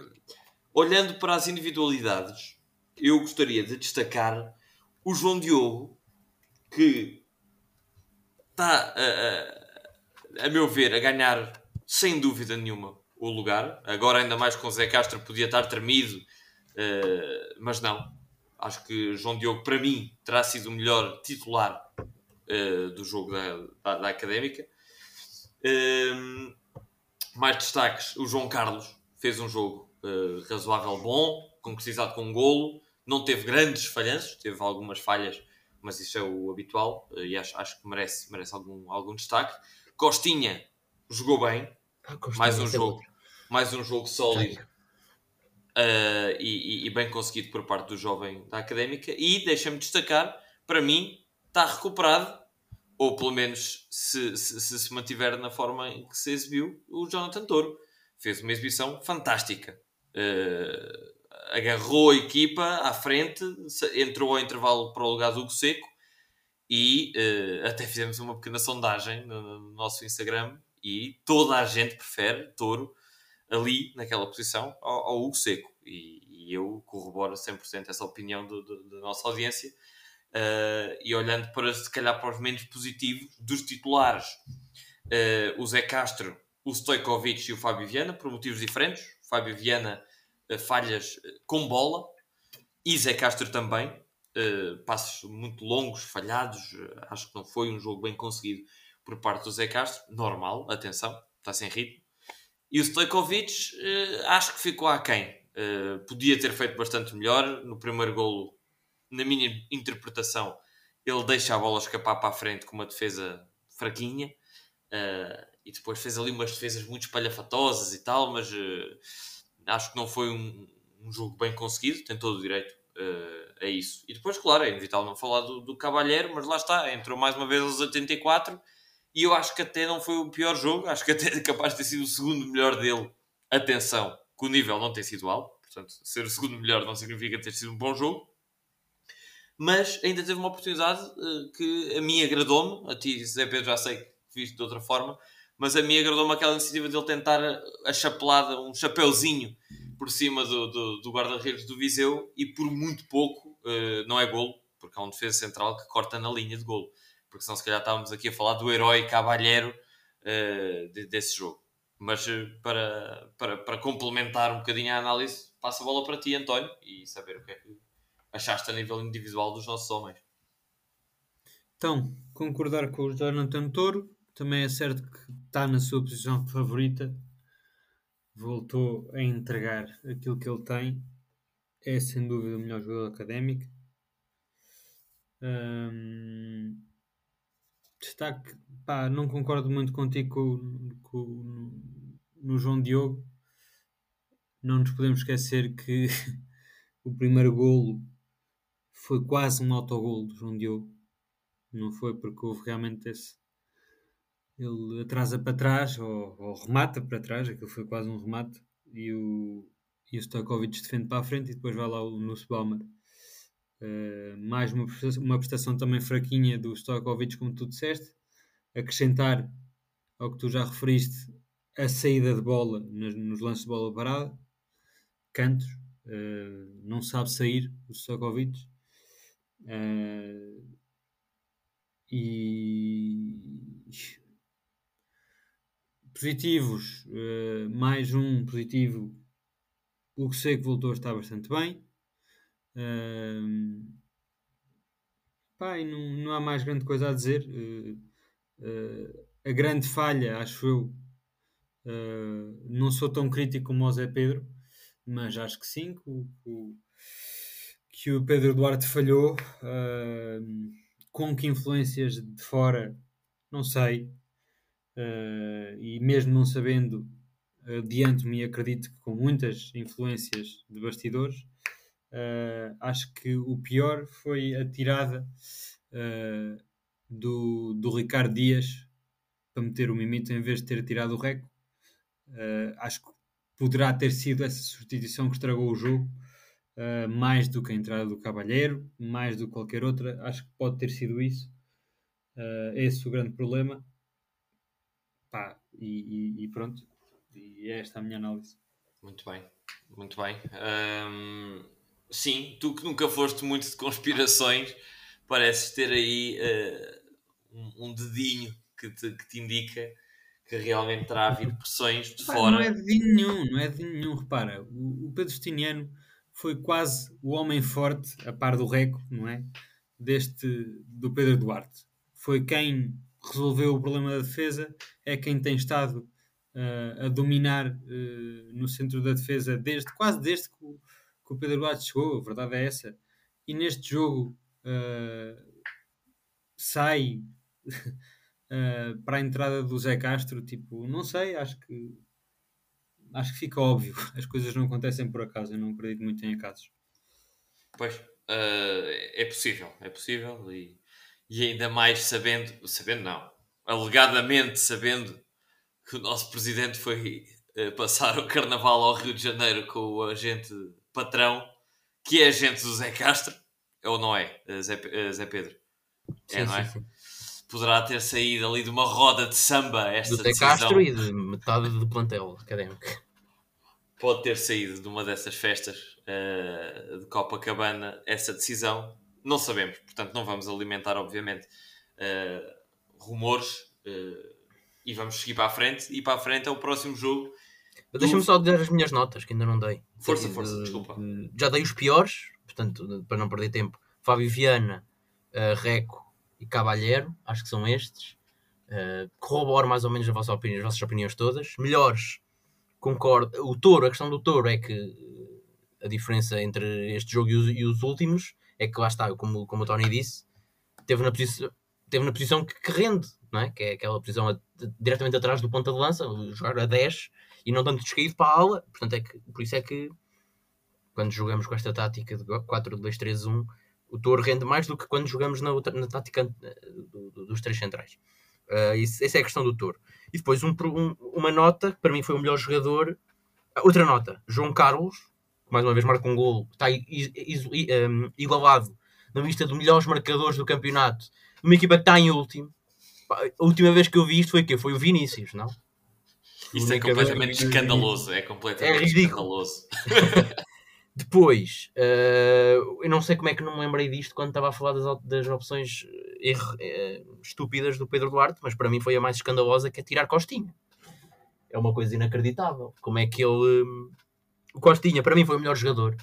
olhando para as individualidades, eu gostaria de destacar o João Diogo, que está, a, a, a meu ver, a ganhar sem dúvida nenhuma o lugar. Agora, ainda mais com o Zé Castro, podia estar tremido, uh, mas não. Acho que João Diogo, para mim, terá sido o melhor titular uh, do jogo da, da, da Académica. Uh, mais destaques: o João Carlos fez um jogo razoável bom, concretizado com um golo. Não teve grandes falhanços, teve algumas falhas, mas isso é o habitual e acho, acho que merece, merece algum, algum destaque. Costinha jogou bem, ah, mais um jogo, mais um jogo sólido uh, e, e, bem conseguido por parte do jovem da Académica. E deixa-me destacar, para mim, está recuperado, ou pelo menos se se, se se, mantiver na forma em que se exibiu, o Jonathan Toro. Fez uma exibição fantástica. Uh, agarrou a equipa à frente, entrou ao intervalo para o lugar do Hugo Seco e uh, até fizemos uma pequena sondagem no, no nosso Instagram e toda a gente prefere Touro ali, naquela posição, ao, ao Hugo Seco. E, e, eu corroboro 100% essa opinião do, do, da nossa audiência. Uh, e olhando para, se calhar, para os menos positivos dos titulares, uh, o Zé Castro, o Stojkovic e o Fábio Viana, por motivos diferentes. O Fábio Viana, falhas com bola, e Zé Castro também. passos muito longos, falhados. acho que não foi um jogo bem conseguido por parte do Zé Castro, normal, atenção, está sem ritmo. E o Stojkovic uh, acho que ficou aquém. Uh, podia ter feito bastante melhor. No primeiro golo, na minha interpretação, ele deixa a bola escapar para a frente com uma defesa fraquinha. Uh, e depois fez ali umas defesas muito espalhafatosas e tal, mas uh, acho que não foi um, um, jogo bem conseguido. Tem todo o direito uh, a isso. E depois, claro, é inevitável não falar do, do Cavalheiro, mas lá está, entrou mais uma vez aos 84 e eu acho que até não foi o pior jogo, acho que até é capaz de ter sido o segundo melhor dele. Atenção, que o nível não tem sido alto, portanto, ser o segundo melhor não significa ter sido um bom jogo. Mas ainda teve uma oportunidade uh, que a mim agradou-me, a ti, Zé Pedro, já sei que viste de outra forma, mas a mim agradou-me aquela iniciativa dele tentar a chapelada, um chapéuzinho por cima do, do, do guarda-redes do Viseu e por muito pouco, uh, não é golo, porque há um defesa central que corta na linha de golo porque senão se calhar estávamos aqui a falar do herói cavalheiro uh, de, desse jogo. Mas uh, para, para, para complementar um bocadinho a análise, passo a bola para ti, António, e saber o que é que achaste a nível individual dos nossos homens. Então, concordar com o Jonathan Toro, também é certo que está na sua posição favorita, voltou a entregar aquilo que ele tem, é sem dúvida o melhor jogador académico. Hum, destaque, pá, não concordo muito contigo com, com, no, no João Diogo. Não nos podemos esquecer que o primeiro golo foi quase um autogolo do João Diogo. Não foi porque houve realmente esse. Ele atrasa para trás ou, ou remata para trás, aquilo foi quase um remate, e o, e o Stojkovic defende para a frente e depois vai lá o Nussbaumer. Uh, mais uma prestação, uma prestação também fraquinha do Stojkovic, como tu disseste. Acrescentar ao que tu já referiste a saída de bola nos, nos lances de bola parada, cantos, uh, não sabe sair o Stojkovic. Uh, e positivos, uh, mais um positivo. O que sei que voltou está bastante bem. Uh, pá, não, não há mais grande coisa a dizer. Uh, a grande falha, acho eu, não sou tão crítico como o Zé Pedro, mas acho que sim, que o, que o Pedro Duarte falhou. Com que influências de fora, não sei. Uh, e mesmo não sabendo, adianto-me e acredito que com muitas influências de bastidores, uh, acho que o pior foi a tirada uh, do, do Ricardo Dias para meter o Mimito em vez de ter tirado o Reco. acho que poderá ter sido essa substituição que estragou o jogo uh, mais do que a entrada do Cavalheiro, mais do que qualquer outra. Acho que pode ter sido isso. Uh, esse é o grande problema. Pá, e, e, e, pronto. E é esta a minha análise. Muito bem, muito bem. Sim, tu que nunca foste muito de conspirações, pareces ter aí uh, um, um, dedinho que te, que te indica que realmente terá havido pressões de fora. Não é dedinho nenhum, não é dedinho nenhum. Repara, o, o Pedro Justiniano foi quase o homem forte, a par do Reco, não é? Deste, do Pedro Duarte. Foi quem resolveu o problema da defesa, é quem tem estado uh, a dominar uh, no centro da defesa desde, quase desde que o, que o, Pedro Duarte chegou, a verdade é essa. E neste jogo uh, sai para a entrada do Zé Castro, tipo, não sei, acho que acho que fica óbvio. As coisas não acontecem por acaso. Eu não acredito muito em acasos. Pois, é possível. É possível. E, e ainda mais sabendo, sabendo não, alegadamente sabendo que o nosso presidente foi uh, passar o carnaval ao Rio de Janeiro com o agente patrão, que é agente do Zé Castro. Ou não é, uh, Zé, Zé Pedro? É, sim, é, não é? Sim, sim poderá ter saído ali de uma roda de samba esta do decisão. Castro e de metade do plantel académico pode ter saído de uma dessas festas uh, de Copacabana essa decisão. Não sabemos, portanto, não vamos alimentar, obviamente, uh, rumores uh, e vamos seguir para a frente. E para a frente é o próximo jogo. Deixa-me só dar as minhas notas, que ainda não dei. Força, força, desculpa. Já dei os piores, portanto, para não perder tempo. Fábio Viana, Reco e Cavalheiro, acho que são estes. corroboro mais ou menos a vossa opinião, as vossas opiniões todas. Melhores, concordo. O touro, a questão do touro é que eh, a diferença entre este jogo e os, e os últimos é que lá está, como, como o Tony disse, teve na posição, teve na posição que, que rende, não é? que é aquela posição a, diretamente atrás do ponta de lança, jogar a 10 e não tanto descaído para a ala. Portanto, é que, por isso é que quando jogamos com esta tática de 4-2-3-1, o touro rende mais do que quando jogamos na, outra, na tática eh, do, do, dos três centrais. Uh, isso, essa é a questão do touro. E depois um, um, uma nota, que para mim foi o melhor jogador. Outra nota, João Carlos, mais uma vez marca um gol, está um, igualado na lista dos melhores marcadores do campeonato. Uma equipa que está em último. A última vez que eu vi isto foi o quê? Foi o Vinícius, não? Isto é completamente escandaloso. É completamente é escandaloso. Depois, uh, eu não sei como é que não me lembrei disto quando estava a falar das, das opções uh, estúpidas do Pedro Duarte, mas para mim foi a mais escandalosa que é tirar Costinha. É uma coisa inacreditável. Como é que ele. Um, o Costinha, para mim, foi o melhor jogador,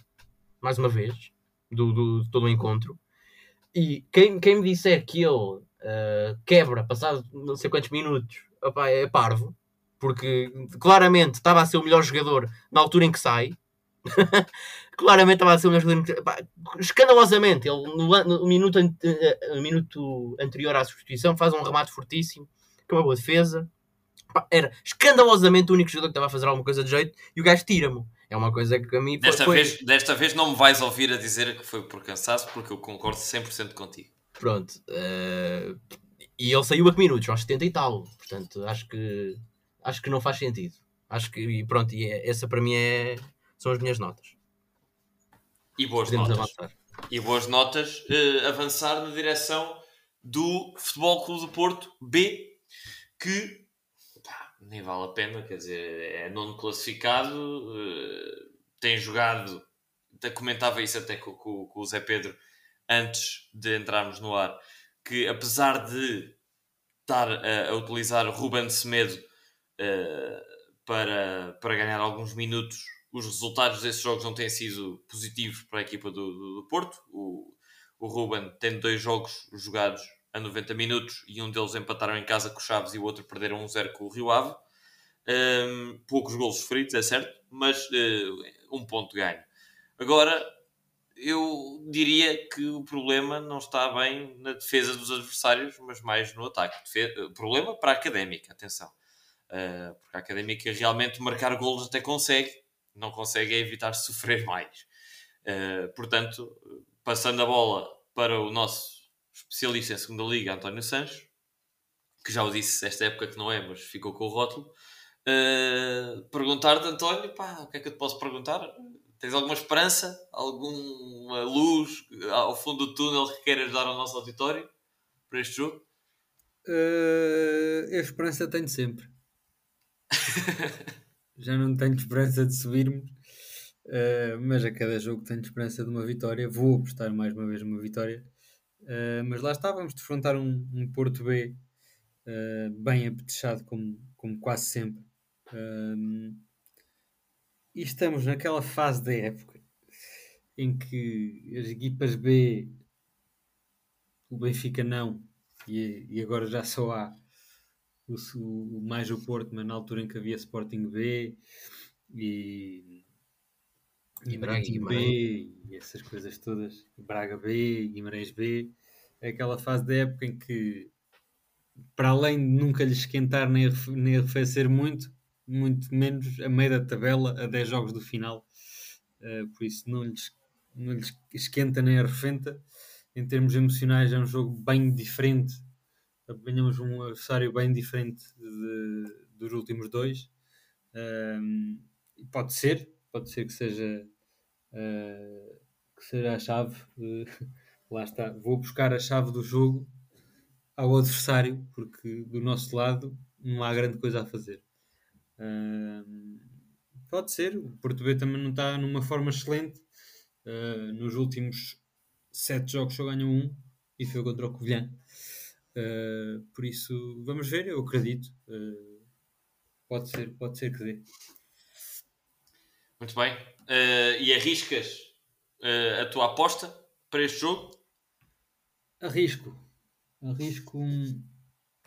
mais uma vez, do, do de todo o encontro. E quem, quem me disser que ele uh, quebra passado não sei quantos minutos, opa, é parvo, porque claramente estava a ser o melhor jogador na altura em que sai. claramente estava a ser o melhor jogador. Escandalosamente, ele no, no, minuto, no minuto anterior à substituição faz um remate fortíssimo, com uma boa defesa. Era escandalosamente o único jogador que estava a fazer alguma coisa de jeito e o gajo tira-me. É uma coisa que a mim desta foi... Vez, desta vez não me vais ouvir a dizer que foi por cansaço, porque eu concordo 100% contigo. Pronto. Uh, e ele saiu a que minutos? Aos 70 e tal. Portanto, acho que acho que não faz sentido. Acho que, e pronto, e é, essa para mim é, são as minhas notas. E boas Podemos notas. Avançar. E boas notas, uh, avançar na direção do Futebol Clube do Porto B, que nem vale a pena, quer dizer, é nono classificado, uh, tem jogado, comentava isso até com, com, com o Zé Pedro antes de entrarmos no ar, que apesar de estar a, a utilizar Ruben Semedo uh, para, para ganhar alguns minutos. Os resultados desses jogos não têm sido positivos para a equipa do, do, do Porto. O, o Ruben tem dois jogos jogados a 90 minutos e um deles empataram em casa com o Chaves e o outro perderam 1-0 com o Rio Ave. Um, poucos golos feridos, é certo, mas uh, um ponto ganho. Agora, eu diria que o problema não está bem na defesa dos adversários, mas mais no ataque. Defesa, problema para a académica, atenção. Uh, porque a Académica realmente marcar golos até consegue, não consegue é evitar sofrer mais. Uh, portanto, passando a bola para o nosso especialista em segunda liga, António Sanches, que já o disse esta época que não é, mas ficou com o rótulo. Uh, Perguntar-te, António, pá, o que é que eu te posso perguntar? Tens alguma esperança, alguma luz ao fundo do túnel que queiras dar ao nosso auditório para este jogo? Uh, a esperança tenho sempre. Já não tenho esperança de subirmos, uh, mas a cada jogo tenho esperança de uma vitória. Vou apostar mais uma vez uma vitória. Uh, mas lá está, vamos defrontar um, um Porto B uh, bem apetechado, como, como quase sempre. e estamos naquela fase da época em que as equipas B, o Benfica não, e, e agora já só há o, o, mais o Porto, mas na altura em que havia Sporting B e, e Braga B e essas coisas todas, Braga B, Guimarães B, é aquela fase da época em que para além de nunca lhes esquentar nem, nem arrefecer muito, muito menos a meio da tabela, a 10 jogos do final. Uh, por isso não lhes, não lhes esquenta nem arrefenta. Em termos emocionais é um jogo bem diferente apanhamos um adversário bem diferente de, dos últimos dois. Um, pode ser, pode ser que seja, uh, que seja a chave. Uh, lá está, vou buscar a chave do jogo ao adversário, porque do nosso lado não há grande coisa a fazer. Uh, pode ser, o Porto B também não está numa forma excelente. Uh, nos últimos sete jogos só ganhou um e foi contra o Covilhã. Uh, por isso, vamos ver, eu acredito. Pode ser, pode ser que dê. Muito bem. Uh, e arriscas a tua aposta para este jogo? Arrisco. Arrisco um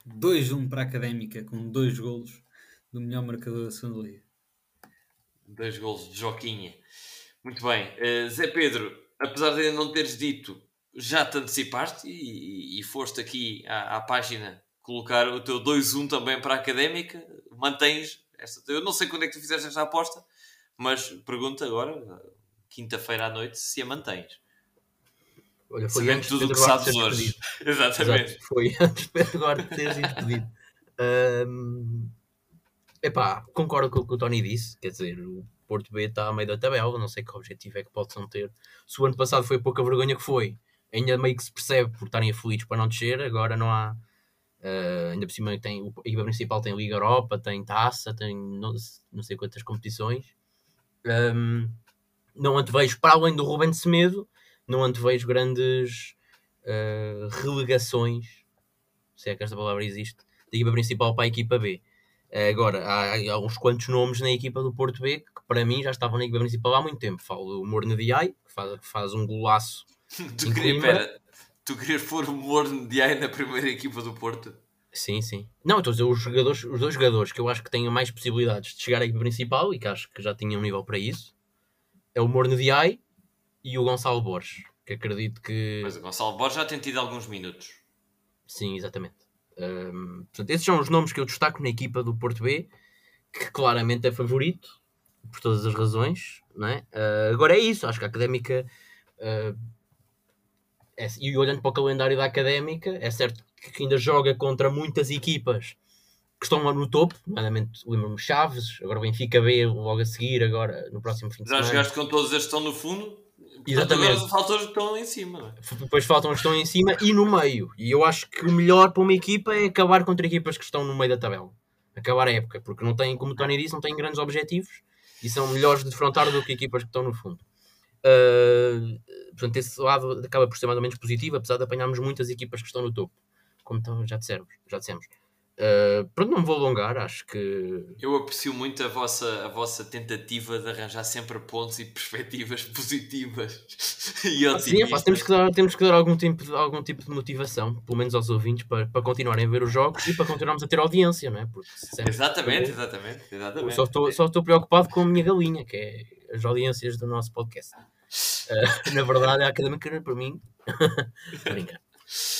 2-1 para a Académica, com dois golos do melhor marcador da segunda liga. Dois golos de Joquinha. Muito bem. Zé Pedro, apesar de ainda não teres dito já te antecipaste e, e, foste aqui à, à, página colocar o teu 2-1 também para a académica. Mantens esta. Eu não sei quando é que tu fizeste esta aposta, mas pergunta agora, quinta-feira à noite, se a mantens. Olha, foi Sabendo antes tudo o que sabes hoje. Exatamente. Exato, foi antes Pedro Duarte teres despedido. Um, epá, concordo com o que o Tony disse, quer dizer, o Porto B está a meio da tabela, não sei que objetivo é que possam ter. Se o ano passado foi pouca vergonha que foi, ainda meio que se percebe por estarem afluídos para não descer, agora não há. Uh, ainda por cima tem, a equipa principal tem Liga Europa, tem Taça, tem não, não sei quantas competições. Um, não antevejo, para além do Ruben Semedo, não antevejo grandes uh, relegações, se é que esta palavra existe, da equipa principal para a equipa B. Uh, agora, há, há uns quantos nomes na equipa do Porto B que para mim já estavam na equipa principal há muito tempo. Falo o Morno Diai, que faz, que faz um golaço. tu, queria, pera, tu querias pôr o Morno Diai na primeira equipa do Porto? Sim, sim. Não, estou a dizer os, jogadores, os dois jogadores que eu acho que têm mais possibilidades de chegar à equipa principal e que acho que já tinham um nível para isso é o Morno Diai e o Gonçalo Borges, que acredito que. Mas o Gonçalo Borges já tem tido alguns minutos. Sim, exatamente. Um, portanto, esses são os nomes que eu destaco na equipa do Porto B, que claramente é favorito, por todas as razões. Não é? Uh, agora é isso, acho que a académica. Uh, é, e olhando para o calendário da académica, é certo que ainda joga contra muitas equipas que estão lá no topo, nomeadamente lembro-me Chaves, agora o Benfica B logo a seguir, agora no próximo fim de semana. Já jogaste com todos estes que estão no fundo? Exatamente. Agora faltam os que estão em cima. É? Depois faltam os que estão em cima e no meio. E eu acho que o melhor para uma equipa é acabar contra equipas que estão no meio da tabela. Acabar a época, porque não têm, como o Tony disse, não têm grandes objetivos e são melhores de defrontar do que equipas que estão no fundo. Uh, portanto, esse lado acaba por ser mais ou menos positivo, apesar de apanharmos muitas equipas que estão no topo, como já dissemos. Já dissemos. Uh, pronto, não me vou alongar, acho que. Eu aprecio muito a vossa, a vossa tentativa de arranjar sempre pontos e perspectivas positivas e ah, Sim, é, temos, que dar, temos que dar algum tipo, de, algum tipo de motivação, pelo menos aos ouvintes, para, para continuarem a ver os jogos e para continuarmos a ter audiência, não é? Porque exatamente, exatamente, exatamente. Só estou, só estou preocupado com a minha galinha, que é as audiências do nosso podcast. Uh, na verdade, a académica, para mim, brinca.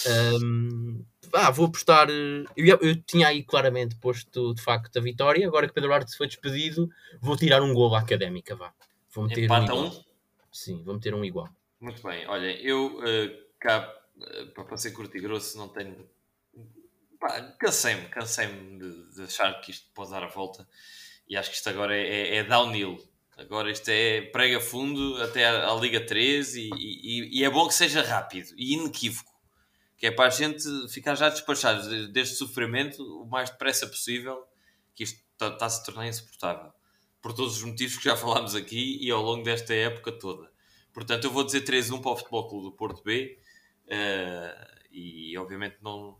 Um, ah, vou apostar. Eh, eu, eu, tinha aí claramente posto de facto a vitória. Agora que Pedro Arte foi despedido, vou tirar um gol à académica. Vá. Vou meter Empata um, um? Sim, vou meter um igual. Muito bem, olha, eu uh, cá, uh, para ser curto e grosso, não tenho. Cansei-me, cansei-me de, de, achar que isto pode dar a volta e acho que isto agora é, é, é downhill. Agora isto é prega fundo até à, à Liga 3 e, e, e é bom que seja rápido e inequívoco que é para a gente ficar já despachado deste sofrimento o mais depressa possível, que isto está, está a se tornar insuportável. Por todos os motivos que já falámos aqui e ao longo desta época toda. Portanto, eu vou dizer 3-1 para o Futebol Clube do Porto B uh, e obviamente não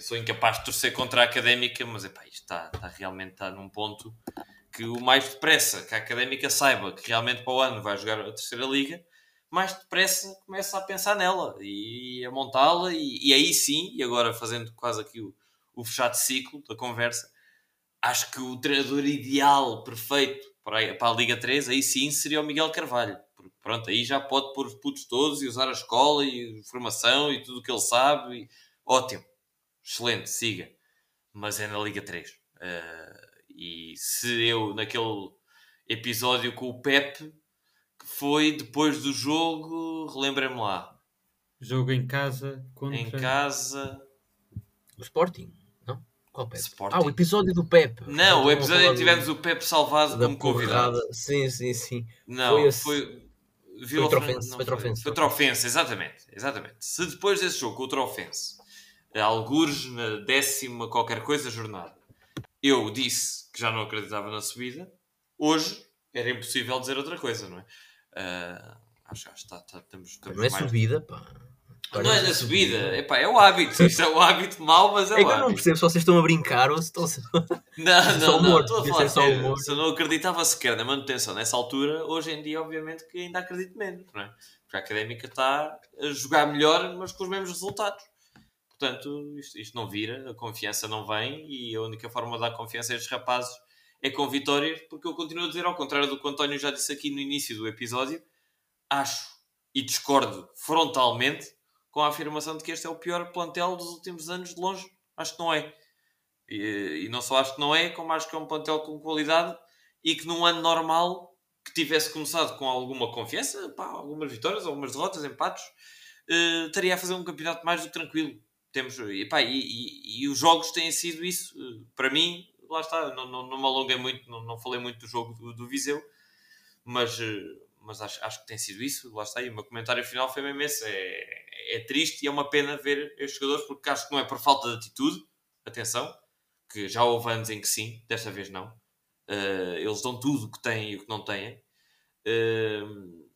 sou incapaz de torcer contra a Académica, mas epá, isto está, está realmente está num ponto que o mais depressa que a Académica saiba que realmente para o ano vai jogar a terceira liga, mais depressa começa a pensar nela e a montá-la, e, e, aí sim, e agora fazendo quase aqui o, o fechado ciclo da conversa, acho que o treinador ideal, perfeito para a, para a Liga 3, aí sim seria o Miguel Carvalho. Porque pronto, aí já pode pôr os putos todos e usar a escola e a formação e tudo o que ele sabe. E... Ótimo, excelente, siga. Mas é na Liga 3. Uh, eh, e se eu, naquele episódio com o Pepe, foi depois do jogo, relembrem-me lá. Jogo em casa contra... Em casa... O Sporting, não? Qual Pepe? Sporting. Ah, o episódio do Pepe. Não, o episódio em que tivemos o Pepe salvado como convidado. Sim, sim, sim. Não, foi... Esse... foi... Viu foi Trofense, foi Trofense. Foi Trofense, exatamente, exatamente. Se depois desse jogo, o Trofense, algures na décima qualquer coisa jornada, eu disse que já não acreditava na subida, hoje era impossível dizer outra coisa, não é? Uh, acho que está, está, estamos, estamos Não é mais... subida, pá. não é na subida, Epá, é o hábito. Isto é o hábito mau, mas é, é o hábito. Eu não percebo se vocês estão a brincar ou se estão Não, não, não, estou a falar sério. Se eu não acreditava sequer na manutenção nessa altura, hoje em dia, obviamente, que ainda acredito menos, não é? Porque a académica está a jogar melhor, mas com os mesmos resultados. Portanto, isto, isto não vira, a confiança não vem e a única forma de dar confiança a estes rapazes é com vitórias, porque eu continuo a dizer, ao contrário do que o António já disse aqui no início do episódio, acho e discordo frontalmente com a afirmação de que este é o pior plantel dos últimos anos de longe. Acho que não é. E, e não só acho que não é, como acho que é um plantel com qualidade e que num ano normal que tivesse começado com alguma confiança, pá, algumas vitórias, algumas derrotas, empates, uh, estaria a fazer um campeonato mais do que tranquilo. Temos, e, pá, e, e, e, os jogos têm sido isso. Uh, para mim, lá está, não, não, não me alonguei muito, não, não falei muito do jogo do, do Viseu, mas, eh, mas acho, acho que tem sido isso, lá está, e o meu comentário final foi mesmo esse, é, é triste e é uma pena ver estes jogadores, porque acho que não é por falta de atitude, atenção, que já houve anos em que sim, desta vez não, uh, eles dão tudo o que têm e o que não têm, uh,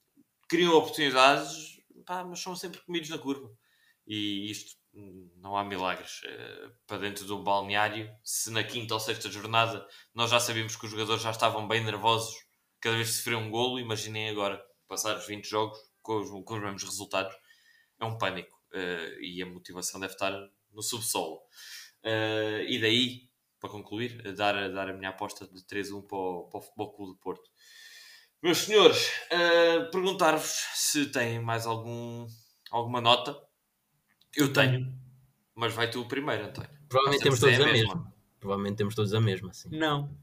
criam oportunidades, pá, mas são sempre comidos na curva. e isto não há milagres. Uh, para dentro de um balneário, se na quinta ou sexta jornada nós já sabíamos que os jogadores já estavam bem nervosos cada vez que sofriam um golo, imaginem agora passar os 20 jogos com os, com os mesmos resultados. É um pânico uh, e a motivação deve estar no subsolo. Uh, e daí, para concluir, dar, dar a minha aposta de 3-1 para o, para o Futebol Clube do Porto. Meus senhores, perguntar-vos se têm mais algum, alguma nota. Eu tenho, mas vai tu primeiro, António. Provavelmente temos todos a, a mesma. mesma. Provavelmente temos todos a mesma, sim. Não.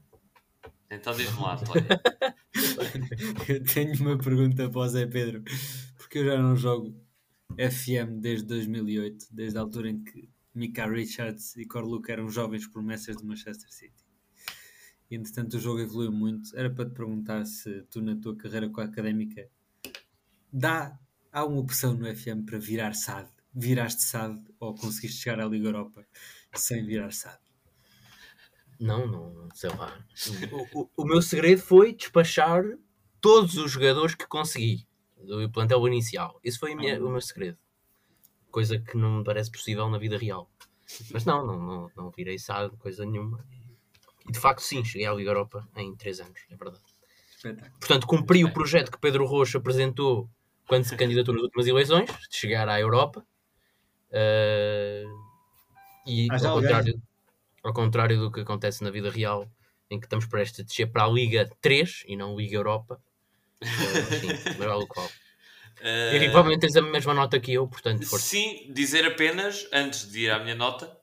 Então diz-me lá, António. eu tenho uma pergunta para o Zé Pedro, porque eu já não jogo FM desde 2008, desde a altura em que Mika Richards e Corluca eram jovens promessas de Manchester City. E entretanto o jogo evoluiu muito. Era para te perguntar se tu, na tua carreira com a académica, dá, há uma opção no FM para virar SAD? Viraste SAD ou conseguiste chegar à Liga Europa sem virar SAD? Não, não, sei lá. O, o, o meu segredo foi despachar todos os jogadores que consegui do plantel inicial. Esse foi minha, o meu segredo. Coisa que não me parece possível na vida real. Mas não, não, não, não virei SAD, coisa nenhuma. E de facto, sim, cheguei à Liga Europa em 3 anos, é verdade. Portanto, cumpri o projeto que Pedro Rocha apresentou quando se candidatou nas últimas eleições, de chegar à Europa. Uh, e ao contrário, ao contrário do que acontece na vida real, em que estamos prestes a descer para a Liga 3 e não Liga Europa. Uh, sim, mas vale o qual. Uh, e provavelmente tens a mesma nota que eu, portanto. Força. Sim, dizer apenas, antes de ir à minha nota,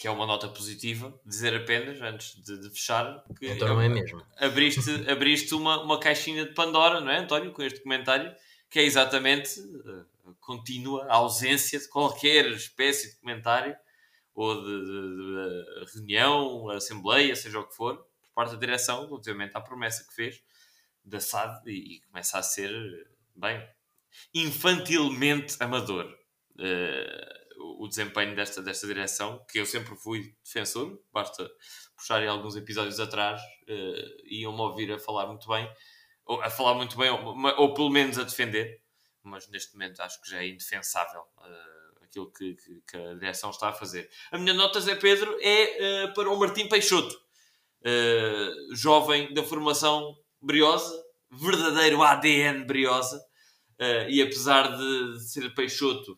que é uma nota positiva, dizer apenas, antes de, de fechar, que então não é mesmo. abriste, abriste uma, uma caixinha de Pandora, não é, António, com este comentário, que é exatamente contínua ausência de qualquer espécie de comentário ou de, de, de, reunião, assembleia, seja o que for, por parte da direção, relativamente à promessa que fez da SAD e, e começa a ser, bem, infantilmente amador. Uh, o desempenho desta, desta direção, que eu sempre fui defensor, basta puxarem alguns episódios atrás, uh, iam-me ouvir a falar muito bem, ou a falar muito bem, ou, ou, pelo menos a defender, mas neste momento acho que já é indefensável uh, aquilo que, que, que, a direção está a fazer. A minha nota, Zé Pedro, é uh, para o Martim Peixoto, uh, jovem da formação Briosa, verdadeiro ADN Briosa, e apesar de, de ser Peixoto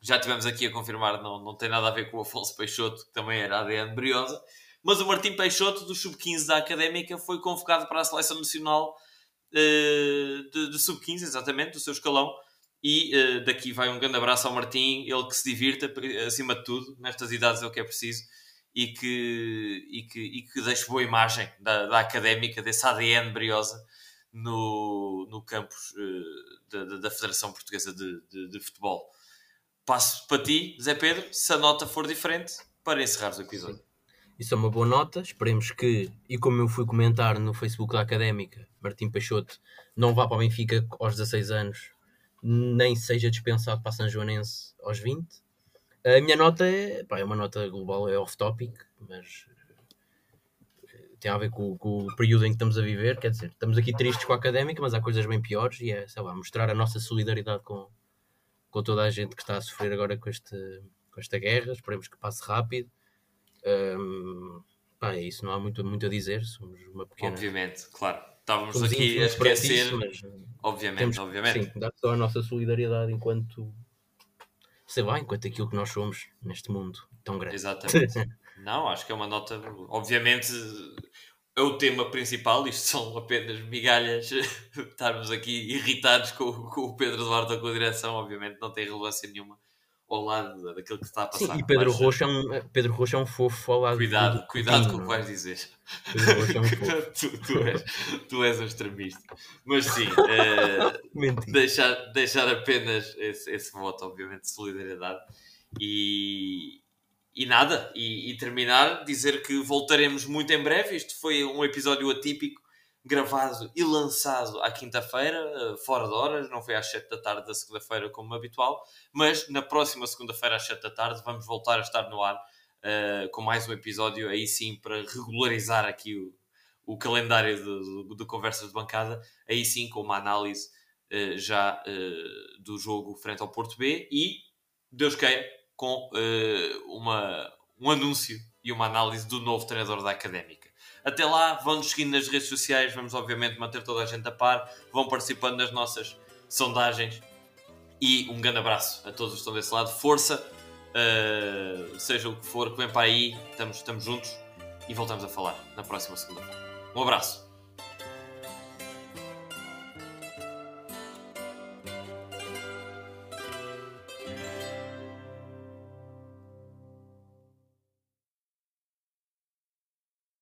já tivemos aqui a confirmar, não, não tem nada a ver com o Afonso Peixoto, que também era ADN Briosa, mas o Martim Peixoto, do Sub-15 da Académica, foi convocado para a Seleção Nacional de, de Sub-15, exatamente, do seu escalão, e uh, daqui vai um grande abraço ao Martim, ele que se divirta, acima de tudo, nestas idades é o que é preciso, e que, e que, e que deixe boa imagem da, da Académica, desse ADN Briosa, no, no campus uh, da, da Federação Portuguesa de, de, de Futebol passo para ti, Zé Pedro, se a nota for diferente, para encerrar o episódio. Isso é uma boa nota. Esperemos que, e como eu fui comentar no Facebook da Académica, Martim Peixoto não vá para o Benfica aos 16 anos, nem seja dispensado para São Joanense aos 20. A minha nota é, pá, é uma nota global, é off-topic, mas eh, tem a ver com, com, o período em que estamos a viver. Quer dizer, estamos aqui tristes com a Académica, mas há coisas bem piores e é, sei lá, mostrar a nossa solidariedade com, com toda a gente que está a sofrer agora com, este, com esta guerra. Esperemos que passe rápido. Um, pá, é isso, não há muito, muito a dizer. Somos uma pequena. Obviamente, claro. Estávamos Somos aqui a esquecer. Isso, mas, obviamente, temos, obviamente. Sim, dar só a nossa solidariedade enquanto. Sei lá, enquanto aquilo que nós somos neste mundo tão grande. Exatamente. não, acho que é uma nota. Obviamente, é o tema principal, isto são apenas migalhas, estarmos aqui irritados com, com o Pedro Duarte ou com a direção, obviamente não tem relevância nenhuma ao lado daquilo que está a passar. Sim, e Pedro, mas, Rocha é um, Pedro Rocha é um fofo ao lado Cuidado, cuidado com o que vais dizer. Pedro Rocha é um fofo. tu, tu, és, tu és um extremista. Mas sim, uh, deixar, deixar apenas esse, esse voto, obviamente, de solidariedade. E, e nada, e, e, terminar, dizer que voltaremos muito em breve. Isto foi um episódio atípico, gravado e lançado à quinta-feira, eh, fora de horas, não foi às 7 da tarde da segunda-feira como habitual, mas na próxima segunda-feira às 7 da tarde vamos voltar a estar no ar uh, com mais um episódio, aí sim para regularizar aqui o, o calendário de, de conversas de bancada, aí sim com uma análise uh, já uh, do jogo frente ao Porto B e Deus queira, com uma, um anúncio e uma análise do novo treinador da Académica. Até lá, vão-nos seguindo nas redes sociais, vamos obviamente manter toda a gente a par, vão participando nas nossas sondagens e um grande abraço a todos que estão desse lado. Força, uh, seja o que for que vem para aí, estamos, estamos juntos e voltamos a falar na próxima segunda-feira. Um abraço.